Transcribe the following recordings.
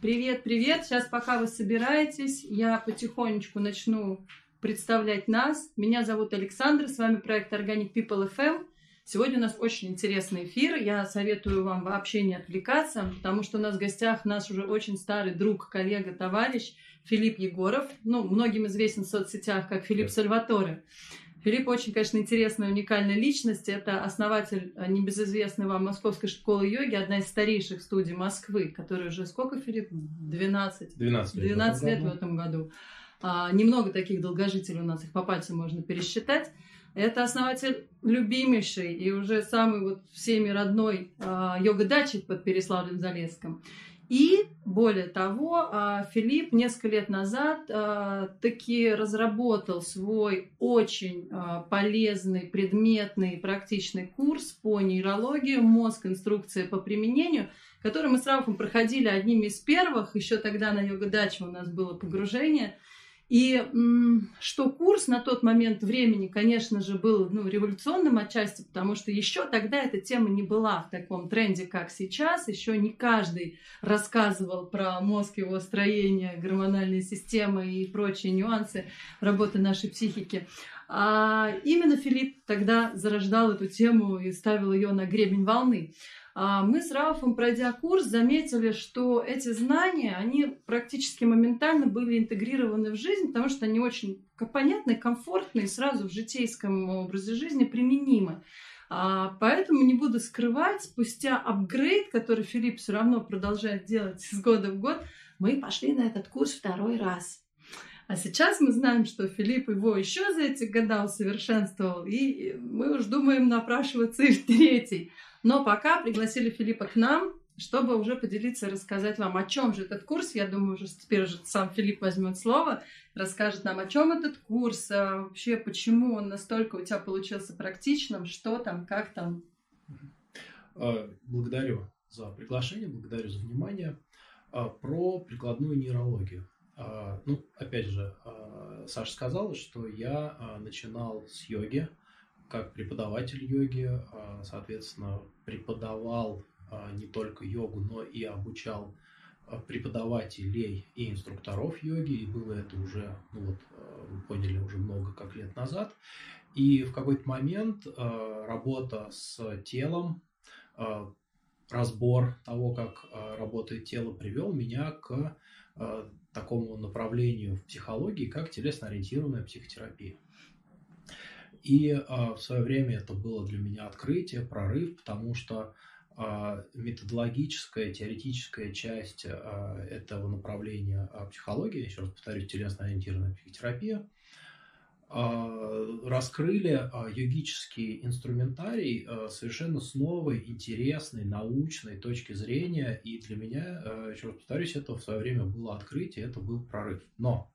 Привет, привет. Сейчас, пока вы собираетесь, я потихонечку начну представлять нас. Меня зовут Александра, с вами проект Organic People FM. Сегодня у нас очень интересный эфир. Я советую вам вообще не отвлекаться, потому что у нас в гостях наш уже очень старый друг, коллега, товарищ Филипп Егоров. Ну, многим известен в соцсетях как Филипп Сальваторе. Филипп очень, конечно, интересная, уникальная личность. Это основатель э, небезызвестной вам Московской школы йоги, одна из старейших студий Москвы, которая уже сколько, Филипп? 12? 12 лет, 12 лет в этом году. А, немного таких долгожителей у нас, их по пальцам можно пересчитать. Это основатель любимейший и уже самый вот всеми родной а, йога-дачи под Переславлем-Залесском. И более того, а, Филипп несколько лет назад а, таки разработал свой очень а, полезный, предметный, практичный курс по нейрологии «Мозг. Инструкция по применению», который мы с Рафом проходили одними из первых. Еще тогда на йога-даче у нас было погружение – и что курс на тот момент времени, конечно же, был ну, революционным отчасти, потому что еще тогда эта тема не была в таком тренде, как сейчас. Еще не каждый рассказывал про мозг, его строение, гормональные системы и прочие нюансы работы нашей психики. А именно Филипп тогда зарождал эту тему и ставил ее на гребень волны. А мы с Рауфом, пройдя курс, заметили, что эти знания, они практически моментально были интегрированы в жизнь, потому что они очень понятны, комфортны и сразу в житейском образе жизни применимы. А, поэтому не буду скрывать, спустя апгрейд, который Филипп все равно продолжает делать с года в год, мы пошли на этот курс второй раз. А сейчас мы знаем, что Филипп его еще за эти года усовершенствовал, и мы уж думаем напрашиваться и в третий. Но пока пригласили Филиппа к нам, чтобы уже поделиться и рассказать вам, о чем же этот курс. Я думаю, уже теперь уже сам Филипп возьмет слово, расскажет нам, о чем этот курс, а вообще почему он настолько у тебя получился практичным, что там, как там. А, благодарю за приглашение, благодарю за внимание. А, про прикладную нейрологию. Ну, опять же, Саша сказала, что я начинал с йоги, как преподаватель йоги, а, соответственно, преподавал а, не только йогу, но и обучал а, преподавателей и инструкторов йоги, и было это уже, ну вот, вы поняли, уже много как лет назад. И в какой-то момент работа с телом, разбор того, как работает тело, привел меня к такому направлению в психологии, как телесно-ориентированная психотерапия. И а, в свое время это было для меня открытие, прорыв, потому что а, методологическая, теоретическая часть а, этого направления психологии, еще раз повторюсь, телесно-ориентированная психотерапия, раскрыли йогический инструментарий совершенно с новой, интересной, научной точки зрения. И для меня, еще раз повторюсь, это в свое время было открытие, это был прорыв. Но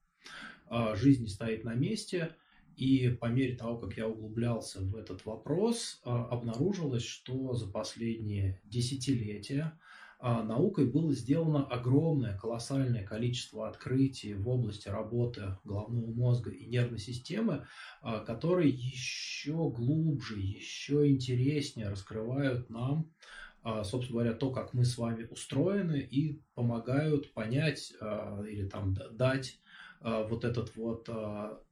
жизнь не стоит на месте – и по мере того, как я углублялся в этот вопрос, обнаружилось, что за последние десятилетия наукой было сделано огромное, колоссальное количество открытий в области работы головного мозга и нервной системы, а, которые еще глубже, еще интереснее раскрывают нам, собственно говоря, то, как мы с вами устроены, и помогают понять или там дать вот этот вот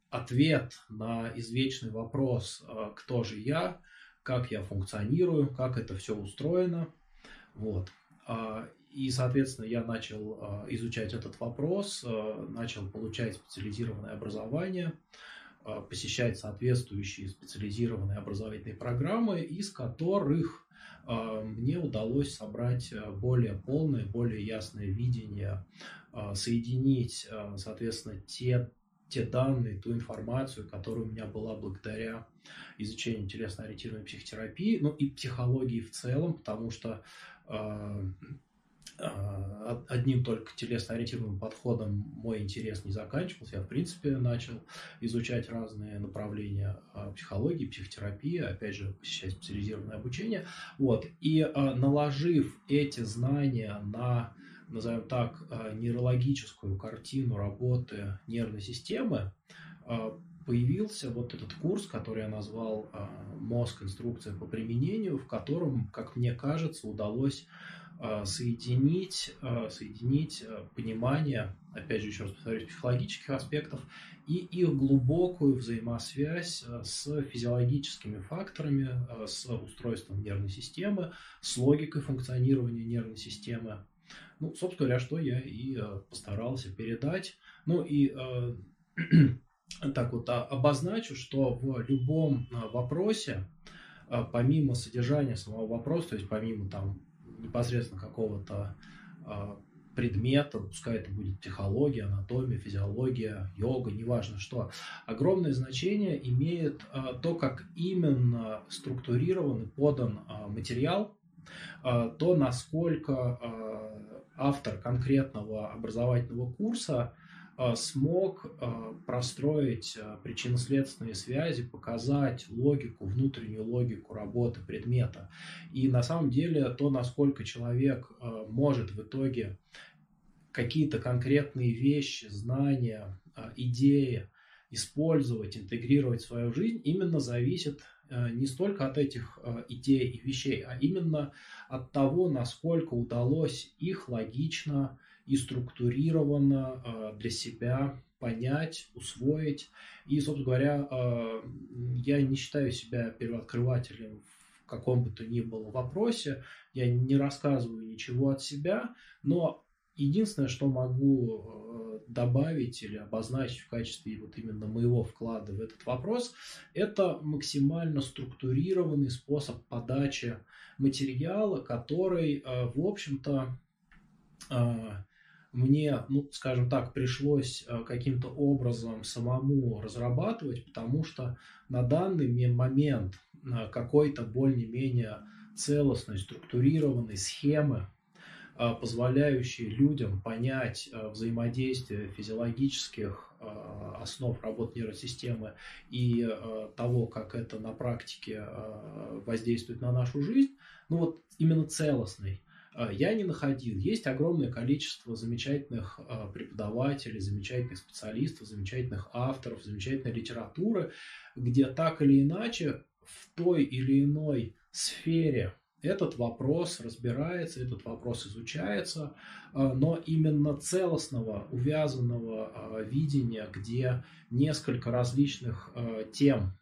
ответ на извечный вопрос, кто же я, как я функционирую, как это все устроено. Вот. А, и, соответственно, я начал э, изучать этот вопрос, э, начал получать специализированное образование, посещать соответствующие специализированные образовательные программы, из которых мне удалось собрать более полное, более ясное видение, соединить, соответственно, те те данные, ту информацию, которая у меня была благодаря изучению телесно-ориентированной психотерапии, ну и психологии в целом, потому что одним только телесно-ориентированным подходом мой интерес не заканчивался. Я, в принципе, начал изучать разные направления э, психологии, психотерапии, опять же, посещать специализированное обучение. Вот. И наложив эти знания на назовем так, нейрологическую картину работы нервной системы, появился вот этот курс, который я назвал э, «Мозг. Инструкция по применению», в котором, как мне кажется, удалось соединить, соединить понимание, опять же, еще раз повторюсь, психологических аспектов и их глубокую взаимосвязь с физиологическими факторами, с устройством нервной системы, с логикой функционирования нервной системы. Ну, собственно говоря, что я и постарался передать. Ну и так вот обозначу, что в любом вопросе, помимо содержания самого вопроса, то есть помимо там непосредственно какого-то предмета, пускай это будет психология, анатомия, физиология, йога, неважно что, огромное значение имеет то, как именно структурирован и подан материал, то, насколько автор конкретного образовательного курса смог э, простроить э, причинно-следственные связи, показать логику, внутреннюю логику работы предмета. И на самом деле то, насколько человек может в итоге какие-то конкретные вещи, знания, идеи использовать, интегрировать в свою жизнь, именно зависит не столько от этих идей и вещей, а именно от того, насколько удалось их логично и структурированно э, для себя понять, усвоить. И, собственно говоря, э, я не считаю себя первооткрывателем в каком бы то ни было вопросе. Я не рассказываю ничего от себя, но единственное, что могу э, добавить или обозначить в качестве вот именно моего вклада в этот вопрос, это максимально структурированный способ подачи материала, который, в общем-то, мне, ну, скажем так, пришлось э, каким-то образом самому разрабатывать, потому что на данный момент э, какой-то более-менее целостной, структурированной схемы, э, позволяющей людям понять взаимодействие физиологических основ работы нейросистемы и того, как это на практике воздействует на нашу жизнь, ну вот именно целостной, а, я не находил. Есть огромное количество замечательных а, преподавателей, замечательных специалистов, замечательных авторов, замечательной литературы, где так или иначе в той или иной сфере этот вопрос разбирается, этот вопрос изучается, а, но именно целостного, увязанного видения, где несколько различных тем Э,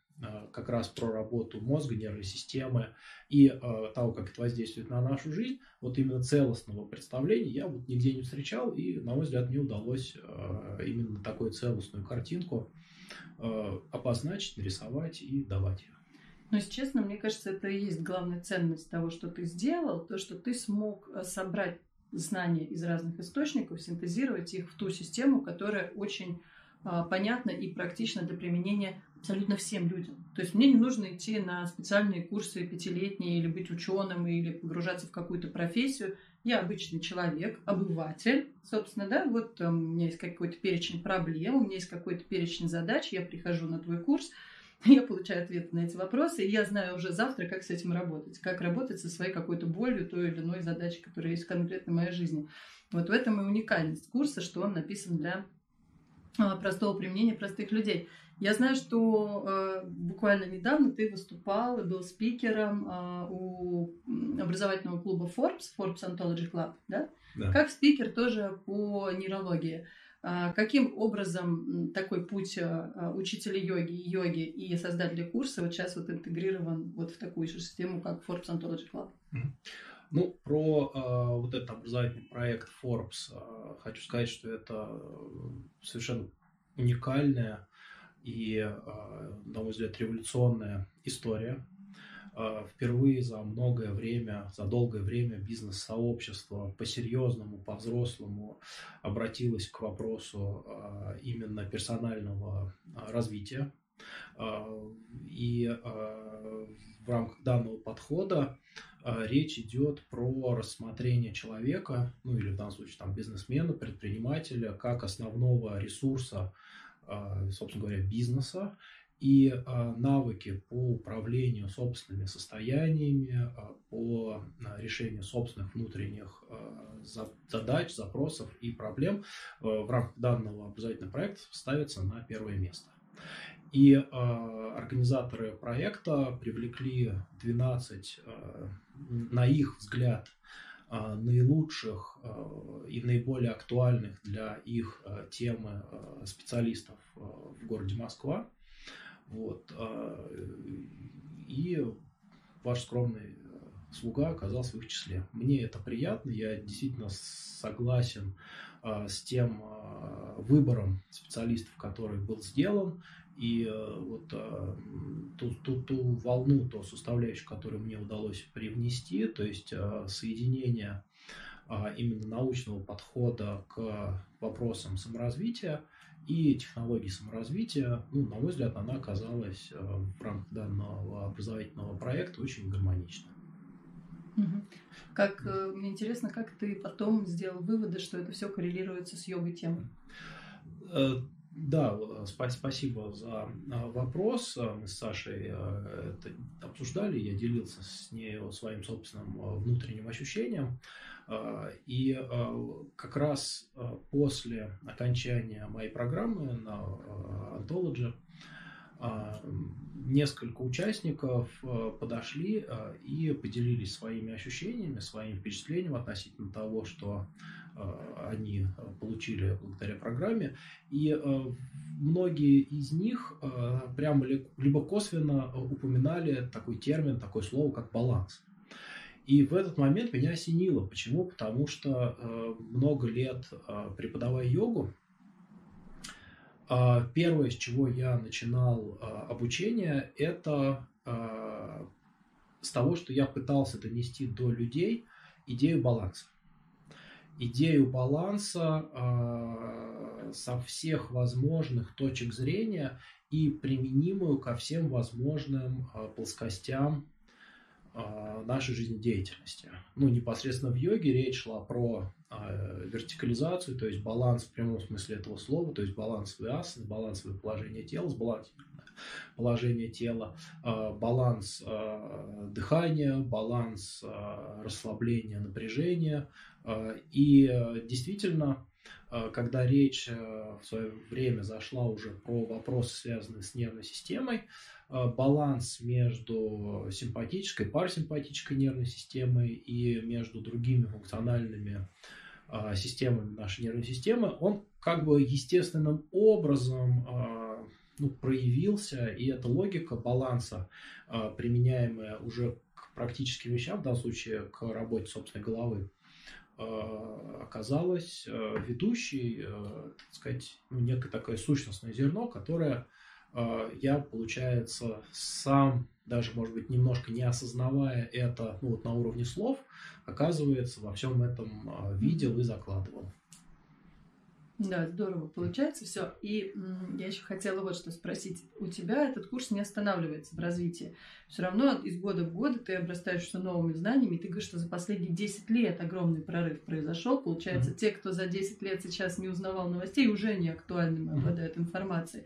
как раз про работу мозга, нервной системы и э, того, как это воздействует на нашу жизнь, вот именно целостного представления я вот нигде не встречал, и, на мой взгляд, мне удалось э, именно такую целостную картинку обозначить, нарисовать и давать ее. Но, если честно, мне кажется, это и есть главная ценность того, что ты сделал, то, что ты смог собрать знания из разных источников, синтезировать их в ту систему, которая очень понятна и практична для применения абсолютно всем людям. То есть мне не нужно идти на специальные курсы пятилетние или быть ученым или погружаться в какую-то профессию. Я обычный человек, обыватель, собственно, да, вот там, у меня есть какой-то перечень проблем, у меня есть какой-то перечень задач, я прихожу на твой курс, я получаю ответы на эти вопросы, и я знаю уже завтра, как с этим работать, как работать со своей какой-то болью, той или иной задачей, которая есть в конкретной моей жизни. Вот в этом и уникальность курса, что он написан для а, простого применения простых людей. Я знаю, что э, буквально недавно ты выступал и был спикером э, у образовательного клуба Forbes, Forbes Anthology Club, да? да. Как спикер тоже по нейрологии. А каким образом такой путь э, учителя йоги, йоги и создателя курса вот сейчас вот интегрирован вот в такую же систему, как Forbes Anthology Club? Ну, про э, вот этот образовательный проект Forbes э, хочу сказать, что это совершенно уникальная и, а, на мой взгляд, революционная история. А, впервые за многое время, за долгое время бизнес-сообщество по-серьезному, по-взрослому обратилось к вопросу а, именно персонального развития. И в рамках данного подхода речь идет про рассмотрение человека, ну или в данном случае там бизнесмена, предпринимателя, как основного ресурса собственно говоря, бизнеса и а, навыки по управлению собственными состояниями, а, по решению собственных внутренних задач, запросов и проблем в рамках данного образовательного проекта ставятся на первое место. И организаторы проекта привлекли 12, на их взгляд, наилучших и наиболее актуальных для их темы специалистов в городе Москва. Вот. И ваш скромный слуга оказался в их числе. Мне это приятно, я действительно согласен с тем выбором специалистов, который был сделан. И э, вот э, ту, ту, ту волну, ту составляющую, которую мне удалось привнести, то есть э, соединение именно научного подхода к вопросам саморазвития и технологий саморазвития, ну, на мой взгляд, она оказалась в рамках данного образовательного проекта очень гармоничной. Как мне интересно, как ты потом сделал выводы, что это все коррелируется с йогой темой? Да, спасибо за а, вопрос. А, мы с Сашей а, это обсуждали, я делился с ней своим собственным внутренним ощущением. И как раз после окончания моей программы на Anthology несколько участников подошли и поделились своими ощущениями, своими впечатлениями относительно того, что они э, получили благодаря программе. И э, многие из них прямо либо косвенно упоминали такой термин, такое слово, как баланс. И в этот момент меня осенило. Почему? Потому что много лет преподавая йогу, первое, с чего я начинал обучение, это с того, что я пытался донести до людей идею баланса идею баланса э, со всех возможных точек зрения и применимую ко всем возможным э, плоскостям э, нашей жизнедеятельности. Ну, непосредственно в йоге речь шла про вертикализацию, то есть баланс в прямом смысле этого слова, то есть балансовые асаны, балансовое положение тела, положение тела, баланс дыхания, баланс расслабления, напряжения, и э, действительно, э, когда речь в свое время зашла уже про вопросы, связанные с нервной системой, баланс между симпатической, парасимпатической нервной системой и между другими функциональными системами нашей нервной системы, он как бы естественным образом ну, проявился, и эта логика баланса, применяемая уже к практическим вещам, в данном случае к работе собственной головы, Э, оказалась э, ведущей, э, так сказать, ну, некое такое сущностное зерно, которое я, получается, сам, даже, может быть, немножко не осознавая это ну, вот на уровне слов, оказывается, во всем этом видел и закладывал. Да, здорово получается все. И я еще хотела вот что спросить. У тебя этот курс не останавливается в развитии. Все равно из года в год ты обрастаешь все новыми знаниями. Ты говоришь, что за последние 10 лет огромный прорыв произошел. Получается, mm-hmm. те, кто за 10 лет сейчас не узнавал новостей, уже не актуальными обладают mm-hmm. информацией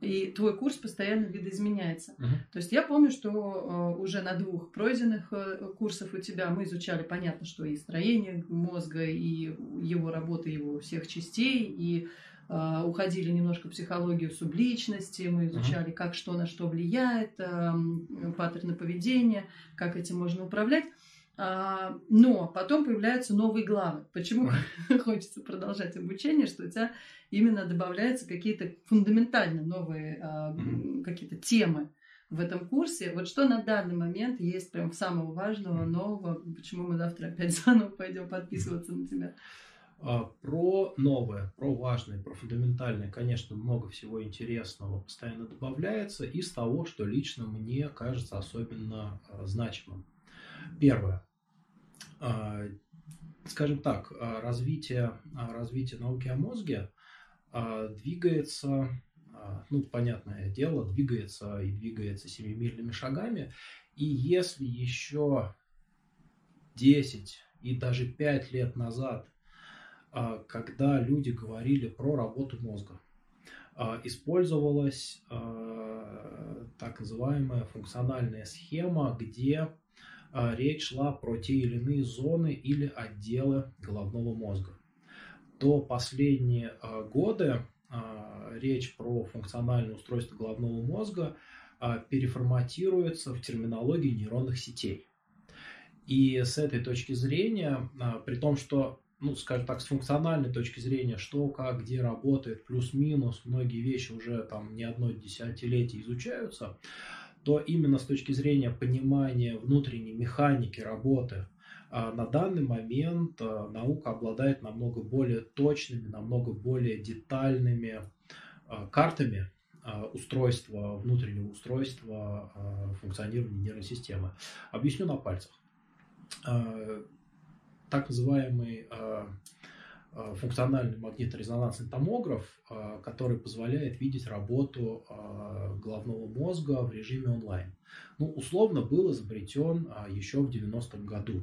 и твой курс постоянно видоизменяется. Uh-huh. То есть я помню, что э, уже на двух пройденных э, курсах у тебя мы изучали, понятно, что и строение мозга, и его работы, его всех частей, и э, уходили немножко в психологию субличности, мы изучали, uh-huh. как что на что влияет, э, паттерны поведения, как этим можно управлять. А, но потом появляются новые главы. Почему хочется продолжать обучение, что у тебя именно добавляются какие-то фундаментально новые а, какие-то темы в этом курсе. Вот что на данный момент есть прям самого важного, нового, почему мы завтра опять заново пойдем подписываться на тебя? А, про новое, про важное, про фундаментальное, конечно, много всего интересного постоянно добавляется из того, что лично мне кажется особенно значимым. Первое. А, скажем так, а, развитие, а, развитие науки о мозге двигается, ну, понятное дело, двигается и двигается семимильными шагами. И если еще 10 и даже 5 лет назад, когда люди говорили про работу мозга, использовалась так называемая функциональная схема, где речь шла про те или иные зоны или отделы головного мозга. То последние а, годы а, речь про функциональное устройство головного мозга переформатируется в терминологии нейронных сетей. И с этой точки зрения, при том, что ну, скажем так, с функциональной точки зрения, что, как, где работает, плюс-минус, многие вещи уже там не одно десятилетие изучаются, то именно с точки зрения понимания внутренней механики работы а, на данный момент а, наука обладает намного более точными, намного более детальными а, картами устройства, внутреннего устройства функционирования нервной системы. Объясню на пальцах так называемый функциональный магнитно-резонансный томограф, а, который позволяет видеть работу головного мозга в режиме онлайн. Ну, условно был изобретен еще в 90-м году.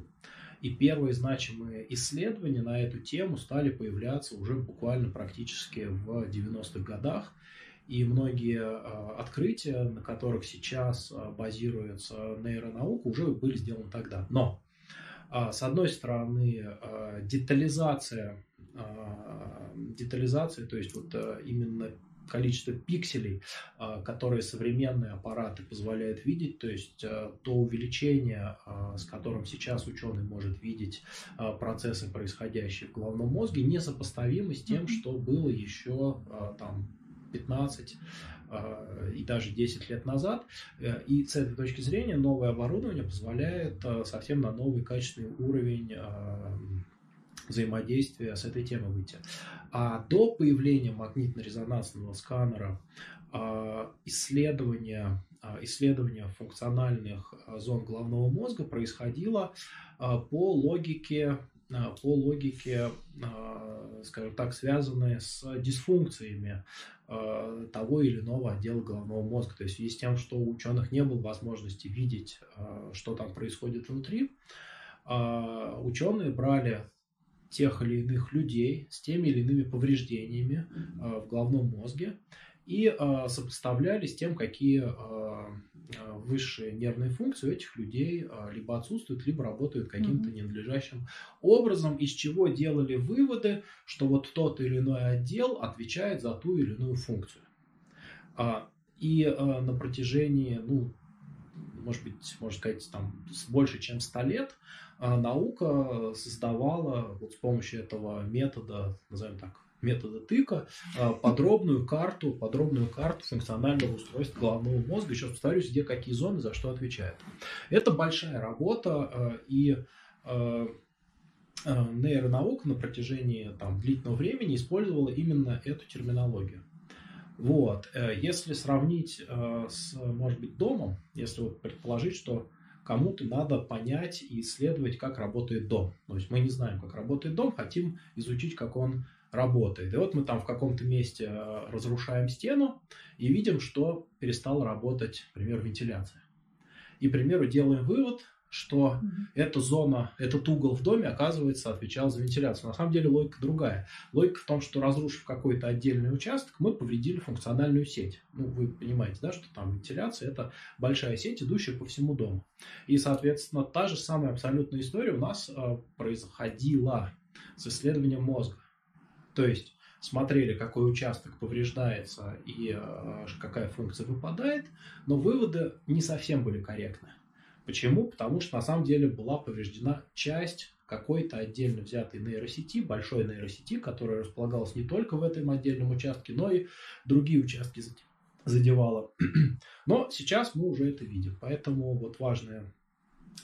И первые значимые исследования на эту тему стали появляться уже буквально практически в 90-х годах. И многие открытия, на которых сейчас базируется нейронаука, уже были сделаны тогда. Но с одной стороны, детализация, а, детализация, то есть вот именно количество пикселей, которые современные аппараты позволяют видеть, то есть то увеличение, с которым сейчас ученый может видеть процессы, происходящие в головном мозге, несопоставимо с тем, что было еще там 15 а, и даже 10 лет назад. Э, и с этой точки зрения новое оборудование позволяет э, совсем на новый качественный уровень взаимодействия с этой темой выйти. А до появления магнитно-резонансного сканера а, исследование, исследование функциональных зон головного мозга происходило по логике по логике, скажем так, связанные с дисфункциями того или иного отдела головного мозга. То есть в связи с тем, что у ученых не было возможности видеть, что там происходит внутри, ученые брали тех или иных людей с теми или иными повреждениями в головном мозге и сопоставляли с тем, какие Э, высшие нервные функции у этих людей э, либо отсутствуют, либо работают каким-то ненадлежащим образом, из чего делали выводы, что вот тот или иной отдел отвечает за ту или иную функцию. А, и э, на протяжении, ну, может быть, можно сказать, там, больше чем 100 лет наука создавала вот с помощью этого метода, назовем так, метода тыка а, подробную карту, подробную карту функционального устройства головного мозга. Еще повторюсь, где какие зоны за что отвечают. Это большая работа, а, и а, нейронаука на протяжении там, длительного времени использовала именно эту терминологию. Вот. Э, если сравнить с, может быть, домом, если вот предположить, что кому-то надо понять и исследовать, как работает дом. То есть мы не знаем, как работает дом, хотим изучить, как он работает. И вот мы там в каком-то месте э, разрушаем стену и видим, что перестала работать, например, вентиляция. И, к примеру, делаем вывод, что mm-hmm. эта зона, этот угол в доме, оказывается, отвечал за вентиляцию. На самом деле логика другая. Логика в том, что разрушив какой-то отдельный участок, мы повредили функциональную сеть. Ну, вы понимаете, да, что там вентиляция – это большая сеть, идущая по всему дому. И, соответственно, та же самая абсолютная история у нас э, происходила с исследованием мозга. То есть смотрели, какой участок повреждается и э, какая функция выпадает, но выводы не совсем были корректны. Почему? Потому что на самом деле была повреждена часть какой-то отдельно взятой нейросети, большой нейросети, которая располагалась не только в этом отдельном участке, но и другие участки задевала. Но сейчас мы уже это видим. Поэтому вот важная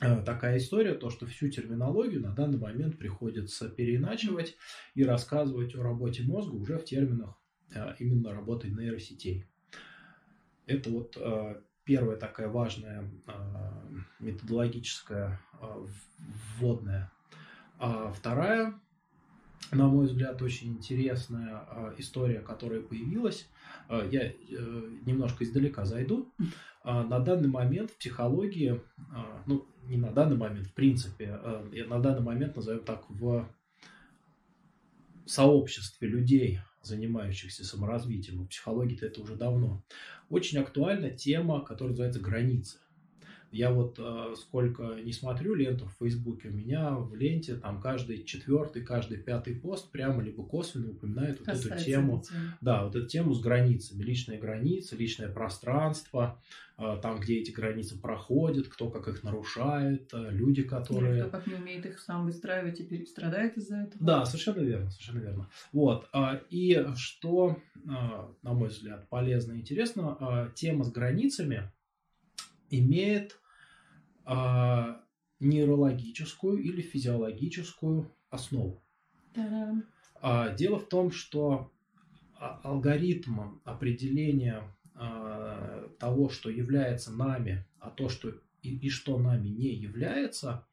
Э, такая история, то, что всю терминологию на данный момент приходится переиначивать и рассказывать о работе мозга уже в терминах э, именно работы нейросетей. Это вот э, первая такая важная методологическая вводная. А вторая, на мой взгляд, очень интересная история, которая появилась. Я немножко издалека зайду. На данный момент в психологии, ну, не на данный момент, в принципе, э, на данный момент, назовем так, в сообществе людей, занимающихся саморазвитием, в психологии-то это уже давно, очень актуальна тема, которая называется границы. Я вот э, сколько не смотрю ленту в Фейсбуке, у меня в ленте там каждый четвертый, каждый пятый пост прямо либо косвенно упоминает вот эту тему. Да, вот эту тему с границами. Личные границы, личное пространство, э, там, где эти границы проходят, кто как их нарушает, э, люди, которые... Или кто как не умеет их сам выстраивать и страдает из-за этого. Да, совершенно верно, совершенно верно. Вот. Э, и что, э, на мой взгляд, полезно и интересно, э, тема с границами имеет нейрологическую или физиологическую основу. Та-дам. А, дело в том, что а, алгоритм определения а, того, что является нами, а то, что и, и что нами не является,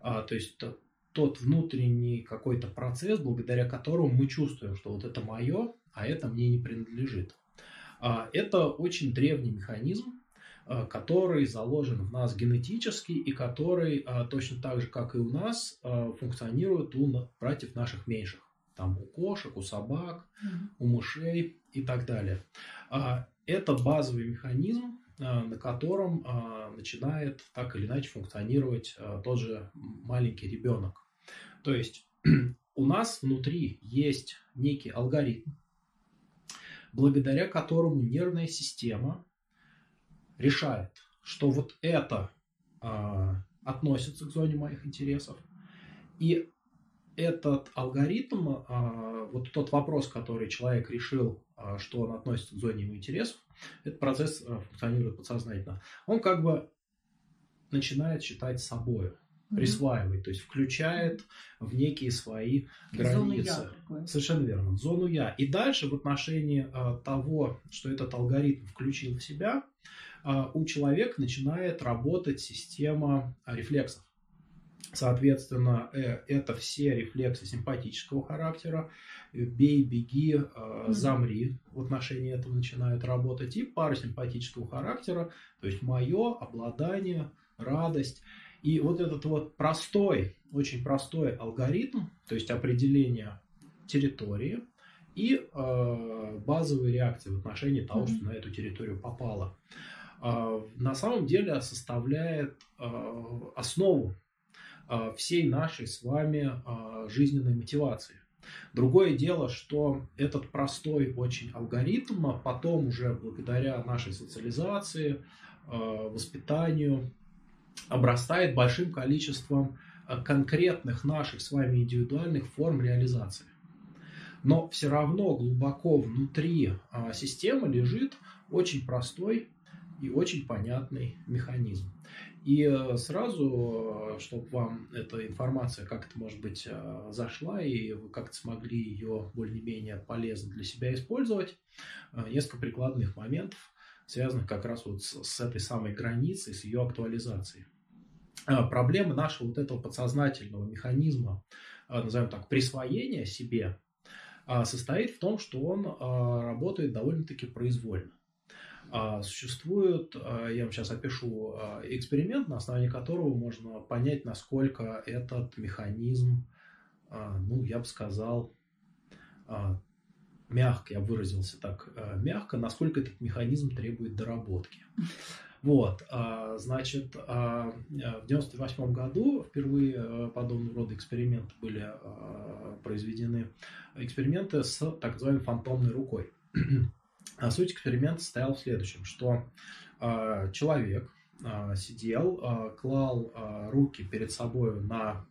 а, то есть то, тот внутренний какой-то процесс, благодаря которому мы чувствуем, что вот это мое, а это мне не принадлежит. А, это очень древний механизм, который заложен в нас генетически и который э, точно так же, как и у нас, э, функционирует у братьев наших меньших. Там у кошек, у собак, у мышей и так далее. А, это базовый механизм, на котором начинает так или иначе функционировать тот же маленький ребенок. То есть у нас внутри есть некий алгоритм, благодаря которому нервная система решает, что вот это а, относится к зоне моих интересов, и этот алгоритм, а, вот тот вопрос, который человек решил, а, что он относится к зоне его интересов, этот процесс а, функционирует подсознательно. Он как бы начинает считать собой, присваивает, то есть включает в некие свои границы. Зону я Совершенно верно, зону я. И дальше в отношении того, что этот алгоритм включил в себя, у человека начинает работать система рефлексов. Соответственно, э, это все рефлексы симпатического характера. Бей, беги, а, замри в отношении этого начинают работать. И парасимпатического характера, то есть мое обладание, радость. И вот этот вот простой, очень простой алгоритм, то есть определение территории и э, базовые реакции в отношении того, mm-hmm. что на эту территорию попало. А, на самом деле составляет а, основу а, всей нашей с вами жизненной мотивации. Другое дело, что этот простой очень алгоритм потом уже благодаря нашей социализации, воспитанию обрастает большим количеством конкретных наших с вами индивидуальных форм реализации. Но все равно глубоко внутри системы лежит очень простой и очень понятный механизм. И э, сразу, э, чтобы вам эта информация как-то, может быть, э, зашла, и вы как-то смогли ее более-менее полезно для себя использовать, несколько прикладных моментов, связанных как раз вот с, этой самой границей, с ее актуализацией. Проблема нашего вот этого подсознательного механизма, назовем так, присвоения себе, состоит в том, что он работает довольно-таки произвольно. А, существует, а, я вам сейчас опишу а, эксперимент, на основании которого можно понять, насколько этот механизм, ну, я бы сказал, мягко, я выразился так мягко, насколько этот механизм требует доработки. Вот, значит, в 1998 году впервые подобного рода эксперименты были произведены, эксперименты с так называемой фантомной рукой. А суть эксперимента состояла в следующем, что э, человек э, сидел, э, клал э, руки перед собой на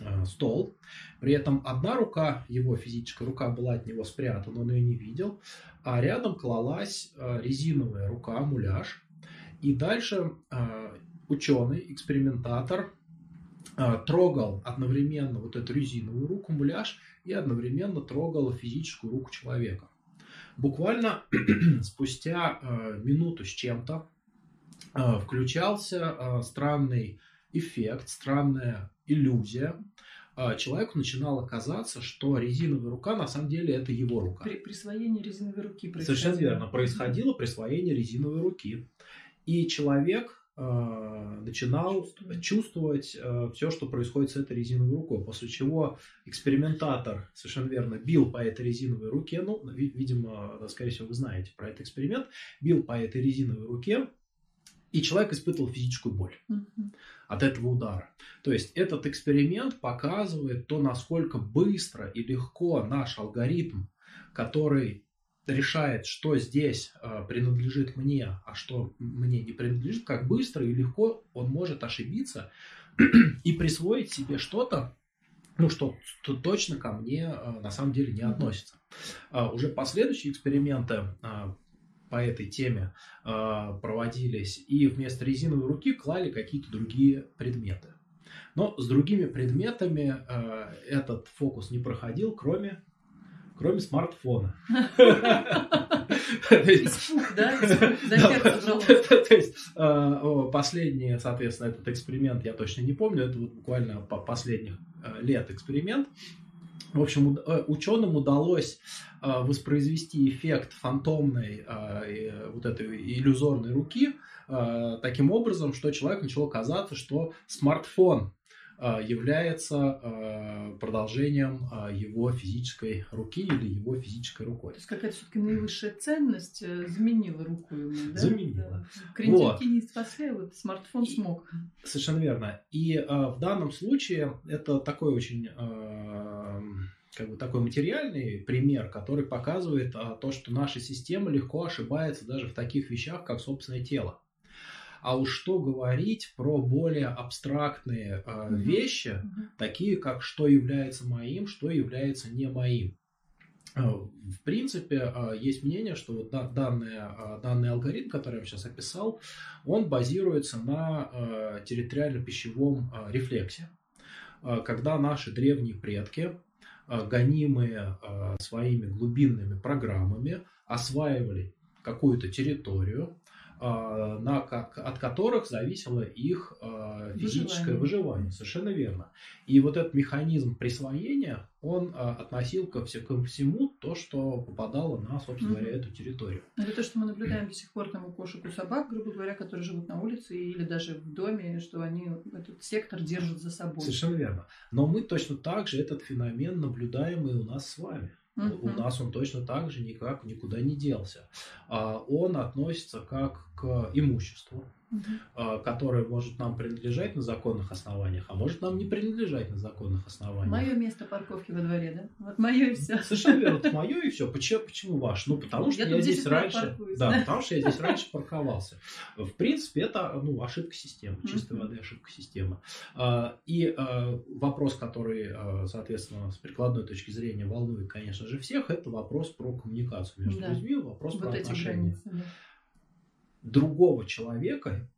э, стол, при этом одна рука, его физическая рука была от него спрятана, он ее не видел, а рядом клалась э, резиновая рука, муляж, и дальше э, ученый, экспериментатор трогал одновременно вот эту резиновую руку, муляж, и одновременно трогал физическую руку человека. Буквально спустя э, минуту с чем-то э, включался э, странный эффект, странная иллюзия. Человеку начинало казаться, что резиновая рука на самом деле это его рука. При присвоении резиновой руки происходило. Совершенно верно. Происходило присвоение резиновой руки. И человек начинал чувствовать, чувствовать э, все, что происходит с этой резиновой рукой. После чего экспериментатор, совершенно верно, бил по этой резиновой руке. Ну, видимо, скорее всего, вы знаете про этот эксперимент. Бил по этой резиновой руке. И человек испытывал физическую боль от этого удара. То есть этот эксперимент показывает то, насколько быстро и легко наш алгоритм, который решает, что здесь э, принадлежит мне, а что мне не принадлежит, как быстро и легко он может ошибиться и присвоить себе что-то, ну, что, что точно ко мне э, на самом деле не относится. А уже последующие эксперименты э, по этой теме проводились, и вместо резиновой руки клали какие-то другие предметы. Но с другими предметами этот фокус не проходил, кроме, кроме смартфона. Испуг, да? То есть э, последний, соответственно, этот эксперимент, я точно не помню, это буквально последних э, лет эксперимент. В общем, э, ученым удалось э, воспроизвести эффект фантомной вот этой иллюзорной руки таким образом, что человеку начало казаться, что смартфон а, является а, продолжением а, его физической руки или его физической рукой. То есть какая-то все-таки наивысшая ценность э, заменила руку ему, да? Заменила. Крендельки вот. не спасли, вот смартфон и, смог. Совершенно верно. И в данном случае это такой очень как бы такой материальный пример, который показывает то, что наша система легко ошибается даже в таких вещах, как собственное тело. А уж что говорить про более абстрактные э, угу. вещи, угу. такие как что является моим, что является не моим. Э, в принципе, э, есть мнение, что вот данный, э, данный алгоритм, который я сейчас описал, он базируется на территориально-пищевом рефлексе. Когда наши древние предки, гонимые своими глубинными программами, осваивали какую-то территорию, а, на, от которых зависело их а, физическое выживание. выживание. Совершенно верно. И вот этот механизм присвоения, он а, относил ко, ко всему то, что попадало на, собственно говоря, эту территорию. Это то, что мы наблюдаем до сих пор там у кошек, у собак, грубо говоря, которые живут на улице или даже в доме, что они этот сектор держат за собой. Совершенно верно. Но мы точно так же этот феномен наблюдаем и у нас с вами. У нас он точно так же никак никуда не делся. Он относится как к имуществу угу. которое может нам принадлежать на законных основаниях, а может нам не принадлежать на законных основаниях. Мое место парковки во дворе, да? Вот мое и все. Совершенно верно, это мое и все. Почему, почему ваш? Ну, потому что я, я здесь раньше... Да, да, потому что я здесь раньше парковался. В принципе, это ну, ошибка системы, чистой воды ошибка системы. А, и а, вопрос, который, соответственно, с прикладной точки зрения волнует, конечно же, всех, это вопрос про коммуникацию между да. людьми, вопрос вот про отношения. Границы, да другого человека,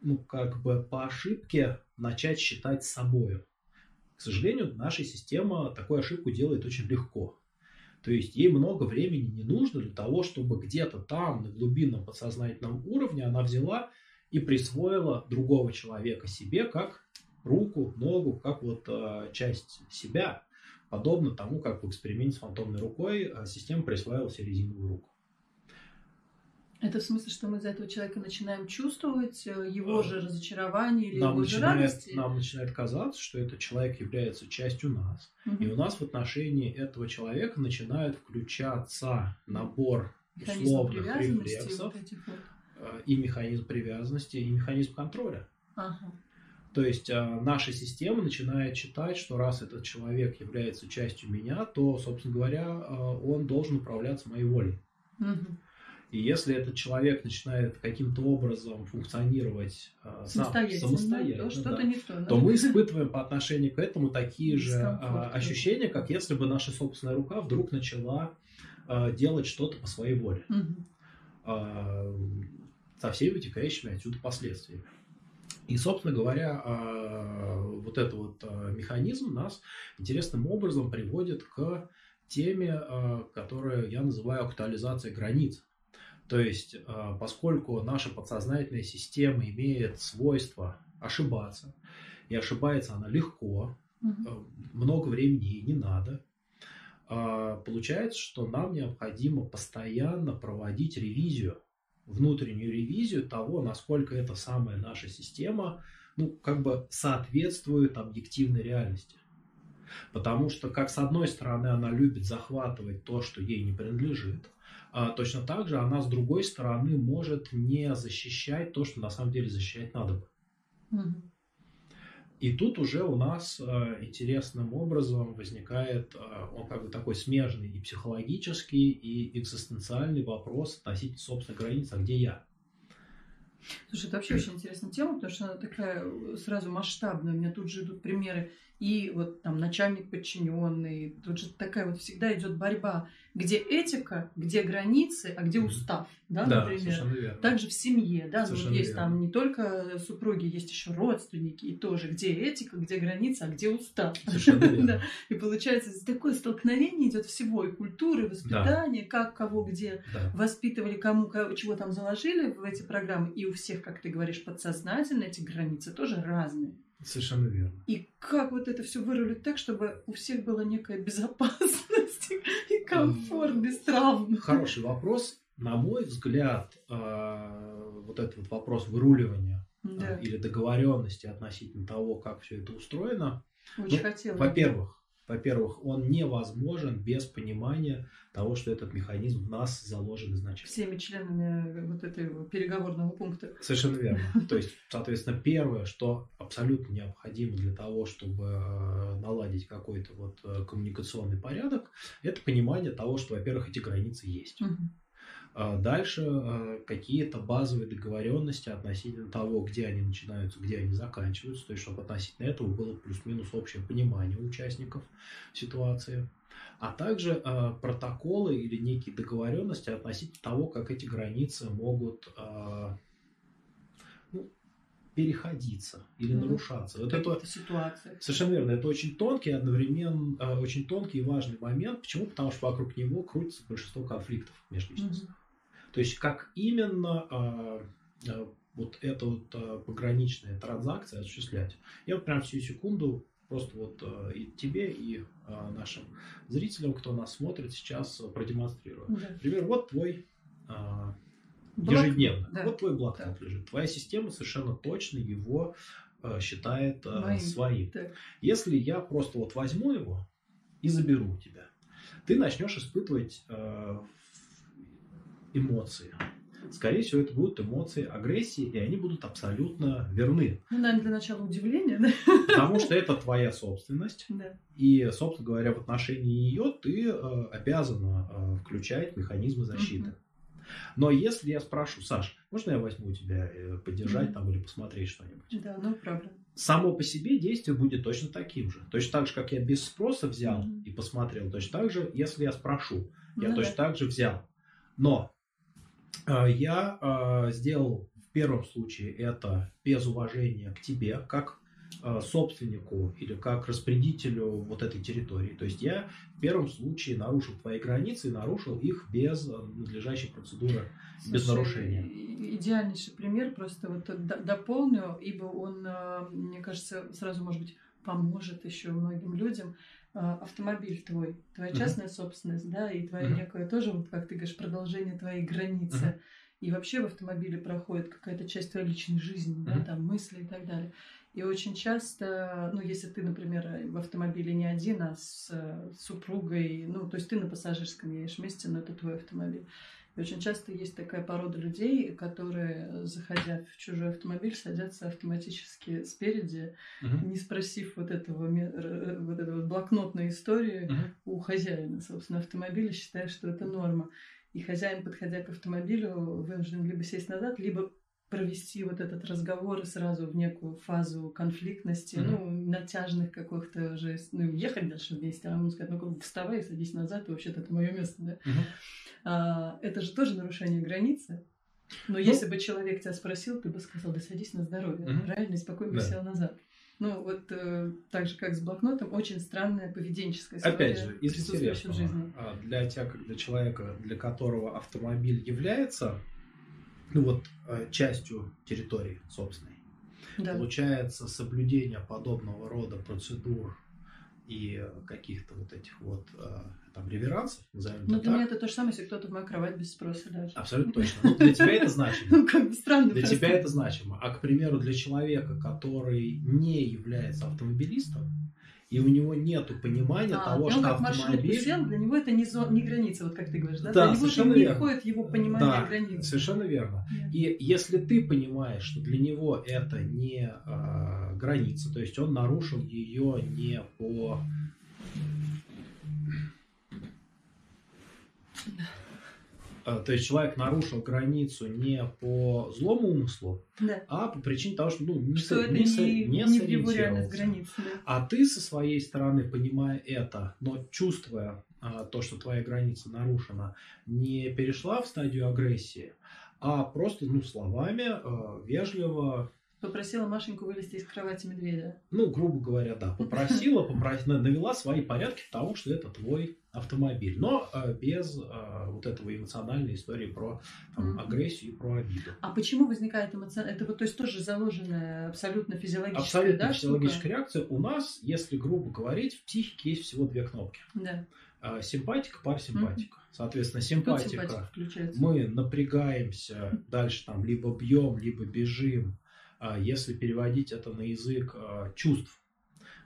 ну, как бы по ошибке начать считать собою. К сожалению, наша система такую ошибку делает очень легко. То есть ей много времени не нужно для того, чтобы где-то там, на глубинном подсознательном уровне, она взяла и присвоила другого человека себе как руку, ногу, как вот э, часть себя, подобно тому, как в эксперименте с фантомной рукой э, система присвоила себе резиновую руку. Это в смысле, что мы из этого человека начинаем чувствовать э, его же разочарование или нам его начинает, же радости? Нам начинает казаться, что этот человек является частью нас. Угу. И у нас в отношении этого человека начинает включаться набор условных рефлексов вот вот. Э, и механизм привязанности, и механизм контроля. Ага. То есть э, наша система начинает считать, что раз этот человек является частью меня, то, собственно говоря, э, он должен управляться моей волей. Угу. И если этот человек начинает каким-то образом функционировать э, самостоятельно, самостоятельно то, да, не то, то мы испытываем по отношению к этому такие же э, ощущения, как если бы наша собственная рука вдруг начала э, делать что-то по своей воле. Угу. Э, со всеми вытекающими отсюда последствиями. И, собственно говоря, вот этот вот механизм нас интересным образом приводит к теме, которую я называю актуализацией границ. То есть, а, поскольку наша подсознательная система имеет свойство ошибаться, и ошибается она легко, угу. много времени ей не надо, а, получается, что нам необходимо постоянно проводить ревизию, внутреннюю ревизию того, насколько эта самая наша система, ну, как бы соответствует объективной реальности. Потому что, как с одной стороны, она любит захватывать то, что ей не принадлежит, точно так же она, с другой стороны, может не защищать то, что на самом деле защищать надо бы. Угу. И тут уже у нас э, интересным образом возникает, э, он как бы такой смежный и психологический, и экзистенциальный вопрос относительно собственной границы, а где я? Слушай, это вообще очень интересная тема, потому что она такая э, сразу масштабная. У меня тут же идут примеры и вот там начальник подчиненный. Тут же такая вот всегда идет борьба, где этика, где границы, а где устав, да, да например. Также в семье, да, ну, вот есть верно. там не только супруги, есть еще родственники, и тоже где этика, где граница, а где устав. Да. И получается такое столкновение идет всего и культуры, и воспитания, да. как кого где да. воспитывали, кому кого, чего там заложили в эти программы, и у всех, как ты говоришь, подсознательно эти границы тоже разные. Совершенно верно. И как вот это все вырулить так, чтобы у всех была некая безопасность и комфорт без травм? Хороший вопрос. На мой взгляд, а, вот этот вот вопрос выруливания а, да. или договоренности относительно того, как все это устроено. Очень ну, хотела. Во-первых, во-первых, он невозможен без понимания того, что этот механизм в нас заложен изначально. Всеми членами вот этого переговорного пункта. Совершенно верно. То есть, соответственно, первое, что абсолютно необходимо для того, чтобы э, наладить какой-то вот э, коммуникационный порядок, это понимание того, что, во-первых, эти границы есть. Дальше а, какие-то базовые договоренности относительно того, где они начинаются, где они заканчиваются, то есть чтобы относительно этого было плюс-минус общее понимание участников ситуации, а также э, протоколы или некие договоренности относительно того, как эти границы могут э, ну, переходиться или mm-hmm. нарушаться. Вот это ситуации. Совершенно верно. Это очень тонкий, одновременно очень тонкий и важный момент. Почему? Потому что вокруг него крутится большинство конфликтов межличностных. Mm-hmm. То есть, как именно э, э, вот эта вот э, пограничная транзакция осуществлять. Я вот прямо всю секунду просто вот и тебе, и нашим зрителям, кто нас смотрит, сейчас продемонстрирую. Да. Например, вот твой Блок, ежедневно. Да. Вот твой блокнот да. лежит. Твоя система совершенно точно его считает Моим. своим. Так. Если я просто вот возьму его и заберу у тебя, ты начнешь испытывать эмоции. Скорее всего, это будут эмоции агрессии, и они будут абсолютно верны. Ну, наверное, для начала удивления, да? Потому что это твоя собственность. Да. И, собственно говоря, в отношении ее ты э, обязана э, включать механизмы защиты. Угу. Но если я спрошу, Саш, можно я возьму у тебя э, поддержать угу. там или посмотреть что-нибудь? Да, ну правда. Само по себе действие будет точно таким же. Точно так же, как я без спроса взял угу. и посмотрел, точно так же, если я спрошу, ну, я да. точно так же взял. Но я а, сделал в первом случае это без уважения к тебе, как а, собственнику или как распорядителю вот этой территории. То есть я в первом случае нарушил твои границы и нарушил их без надлежащей процедуры, Слушай, без нарушения. Идеальнейший пример, просто вот дополню, ибо он, мне кажется, сразу, может быть, поможет еще многим людям. Автомобиль твой, твоя частная uh-huh. собственность, да, и твоя uh-huh. некая тоже, вот как ты говоришь, продолжение твоей границы. Uh-huh и вообще в автомобиле проходит какая-то часть твоей личной жизни, да, там мысли и так далее. И очень часто, ну, если ты, например, в автомобиле не один, а с супругой, ну, то есть ты на пассажирском едешь вместе, но это твой автомобиль. Очень часто есть такая порода людей, которые, заходя в чужой автомобиль, садятся автоматически спереди, uh-huh. не спросив вот этого вот этого блокнотной истории uh-huh. у хозяина, собственно, автомобиля, считая, что это норма. И хозяин, подходя к автомобилю, вынужден либо сесть назад, либо провести вот этот разговор сразу в некую фазу конфликтности, mm-hmm. ну, натяжных каких-то уже, ну, ехать дальше вместе, а ему сказать, ну, вставай, садись назад, вообще-то это мое место, да. Mm-hmm. А, это же тоже нарушение границы. Но ну, если бы человек тебя спросил, ты бы сказал, да садись на здоровье, mm-hmm. правильно, и спокойно да. сел назад. Ну, вот э, так же, как с блокнотом, очень странная поведенческая история. Опять же, из интересного, жизни. А, для тебя, как для человека, для которого автомобиль является, ну вот, э, частью территории собственной, да. получается соблюдение подобного рода процедур и каких-то вот этих вот э, там реверансов, назовем Ну, для меня это то же самое, если кто-то в мою кровать без спроса даже. Абсолютно точно. Ну, для тебя это значимо. Ну, как бы странно. Для тебя это значимо. А, к примеру, для человека, который не является автомобилистом, и у него нет понимания А, того, что автомобиль... сел, для него это не, зо- не граница, вот как ты говоришь, да? Да, для него совершенно не верно. входит его понимание Да, границ. Совершенно верно. Да. И если ты понимаешь, что для него это не а, граница, то есть он нарушил ее не по А, то есть человек нарушил границу не по злому умыслу, Да. а по причине того, что ну, не, Что со- не со- не, не сориентировался. границ. Да. А ты со своей стороны, понимая это, но чувствуя а, то, что твоя граница нарушена, не перешла в стадию агрессии, а просто ну, словами а, вежливо, Попросила Машеньку вылезти из кровати медведя. ну, грубо говоря, да, попросила, попросила, навела свои порядки в том, что это твой автомобиль, но а, без а, вот этого эмоциональной истории про там, Мгм. агрессию и про обиду. А почему возникает эмоциональная... Это вот, то есть тоже заложенная абсолютно физиологическая, Абсолютно да, физиологическая штука? реакция. У нас, если грубо говорить, в психике есть всего две кнопки. Да. А, Симпатика, парасимпатика. Соответственно, Тут симпатика. симпатика включается. Мы напрягаемся, дальше там либо бьем, либо бежим. А Если переводить это на язык а, чувств,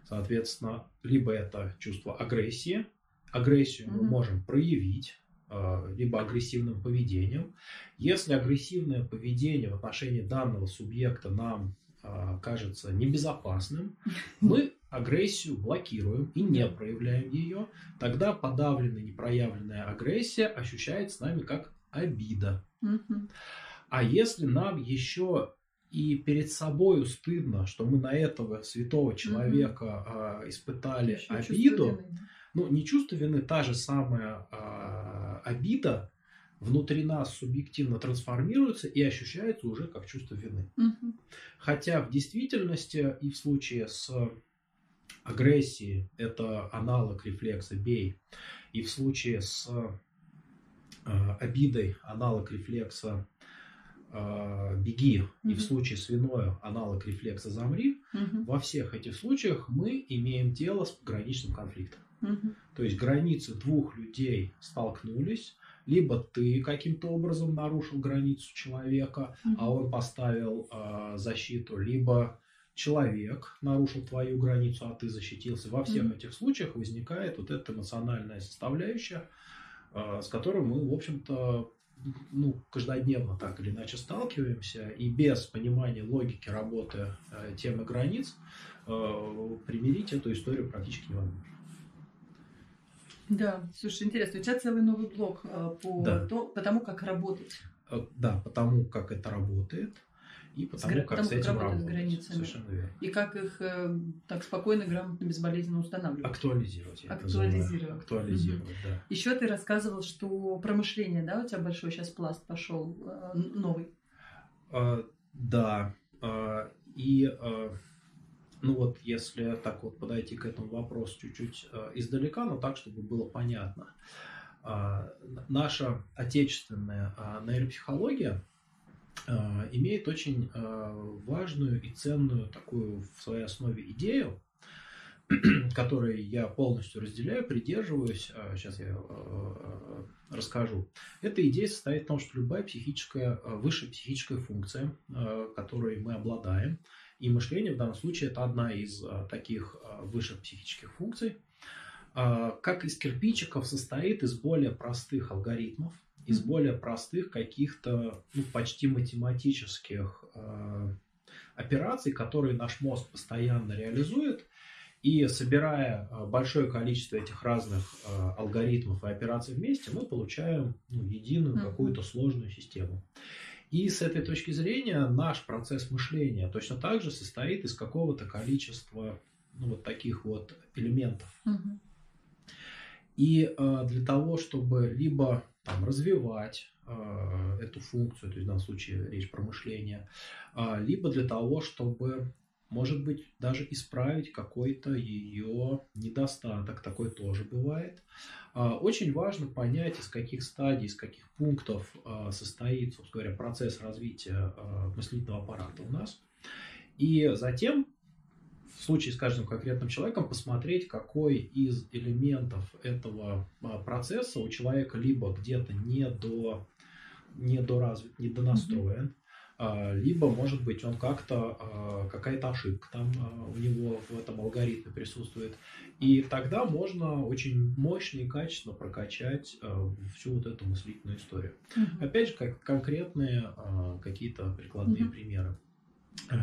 соответственно, либо это чувство агрессии. Агрессию мы можем проявить а, либо агрессивным поведением. Если агрессивное поведение в отношении данного субъекта нам кажется небезопасным, мы агрессию блокируем и не проявляем ее, тогда подавленная, непроявленная агрессия ощущается нами как обида. А если нам еще и перед собою стыдно, что мы на этого святого человека а, испытали чувство обиду, ну не чувство вины, та же самая а, обида внутри нас субъективно трансформируется и ощущается уже как чувство вины. Мгм. Хотя в действительности и в случае с агрессией это аналог рефлекса бей, и в случае с э, обидой аналог рефлекса э, беги, и Мгм. в случае с виною аналог рефлекса замри, Мгм. во всех этих случаях мы имеем дело с пограничным конфликтом. Мгм. То есть границы двух людей столкнулись, либо ты каким-то образом нарушил границу человека, а он поставил э, защиту, либо человек нарушил твою границу, а ты защитился. Во всех Мгм. этих случаях возникает вот эта эмоциональная составляющая, э, с которой мы, в общем-то, ну, каждодневно так или иначе сталкиваемся, и без понимания логики работы э, темы границ э, примирить эту историю практически невозможно. Да, слушай, интересно, у тебя целый новый блок э, по, Да. то- по тому, как работать. Э, Да, потому как это работает и потому, гра- как с этим работать. Совершенно верно. И как их э, так спокойно, грамотно, безболезненно устанавливать. Актуализировать. Актуализировать. Актуализировать, да. Еще ты рассказывал, что про мышление, да, у тебя большой сейчас пласт пошел э, новый. А, Да. а, И а, ну вот если так вот подойти к этому вопросу чуть-чуть а, издалека, но так, чтобы было понятно. А, Наша отечественная а, нейропсихология имеет очень а, важную и ценную такую в своей основе идею, которой я полностью разделяю, придерживаюсь. А, Сейчас я расскажу. Эта идея состоит в том, что любая психическая, высшая психическая функция, которой мы обладаем, и мышление в данном случае это одна из таких высших психических функций, как из кирпичиков состоит из более простых алгоритмов, из более простых каких-то ну, почти математических а, операций, которые наш мозг постоянно реализует. И собирая а, большое количество этих разных а, алгоритмов и операций вместе, мы получаем ну, единую какую-то сложную систему. И с этой точки зрения наш процесс мышления точно так же состоит из какого-то количества ну, вот таких вот элементов. Мгм. И э, для того, чтобы либо там, развивать э, эту функцию, то есть в данном случае речь про мышление, а, либо для того, чтобы, может быть, даже исправить какой-то ее недостаток, такой тоже бывает. А, Очень важно понять, из каких стадий, из каких пунктов а, состоит, собственно говоря, процесс развития а, мыслительного аппарата у нас. И затем случае с каждым конкретным человеком посмотреть, какой из элементов этого а, процесса у человека либо где-то не до недоразвит, недонастроен, а, либо, может быть, он как-то, а, какая-то ошибка там у него в этом алгоритме присутствует. И тогда можно очень мощно и качественно прокачать всю вот эту мыслительную историю. Угу. Опять же, как конкретные какие-то прикладные угу. примеры.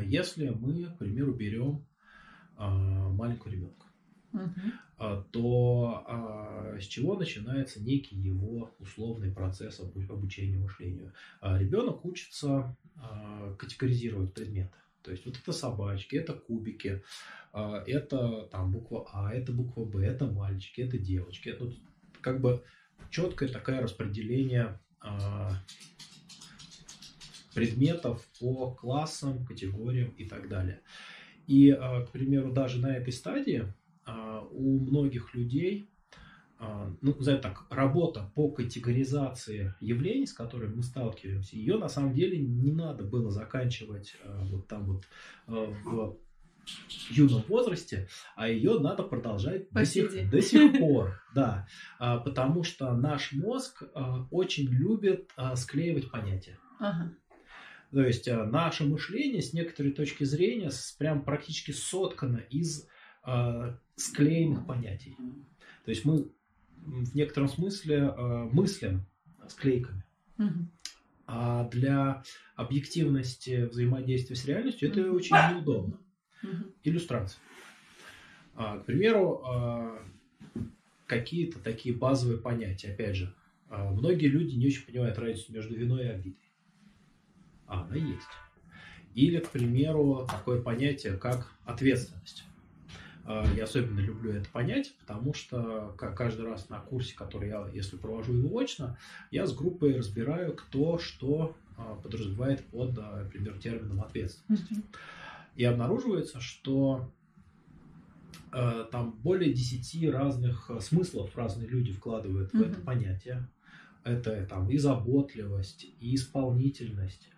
Если мы, к примеру, берем маленького ребенка, угу. то а, с чего начинается некий его условный процесс обучения мышлению? А, ребенок учится а, категоризировать предметы. То есть вот это собачки, это кубики, а, это там буква А, это буква Б, это мальчики, это девочки. Это как бы четкое такое распределение а, предметов по классам, категориям и так далее. И, к примеру, даже на этой стадии а, у многих людей, а, ну, назовем так, работа по категоризации явлений, с которыми мы сталкиваемся, ее на самом деле не надо было заканчивать а, вот там вот в юном возрасте, а ее надо продолжать до сих, до сих пор, да, потому что наш мозг очень любит склеивать понятия. Ага. То есть наше мышление с некоторой точки зрения прям практически соткано из э, склеенных понятий. То есть мы в некотором смысле э, мыслим склейками. А для объективности взаимодействия с реальностью это очень неудобно. Иллюстрация. А, к примеру, а, какие-то такие базовые понятия. Опять же, а, многие люди не очень понимают разницу между виной и обидой. А она есть. Или, к примеру, такое понятие, как ответственность. А, я особенно люблю это понять, потому что каждый раз на курсе, который я, если провожу его очно, я с группой разбираю, кто что а, подразумевает под, а, например, термином ответственность. И обнаруживается, что там более 10 разных смыслов разные люди вкладывают в это понятие. Это там и заботливость, и исполнительность,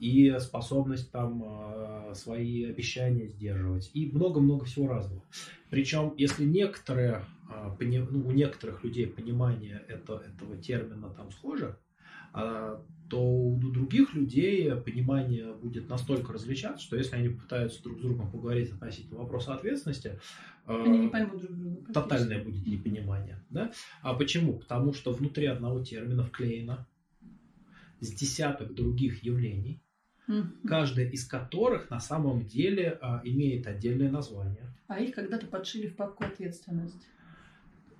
и способность там а, свои обещания сдерживать, и много-много всего разного. Причем, если некоторые, а, ну, у некоторых людей понимание это, этого термина там схоже, а, то у других людей понимание будет настолько различаться, что если они пытаются друг с другом поговорить относительно вопроса ответственности, они не поймут друг друга. Тотальное будет непонимание. Да? А почему? Потому что внутри одного термина вклеено с десяток других явлений, каждая из которых на самом деле а, имеет отдельное название. А их когда-то подшили в папку ответственность.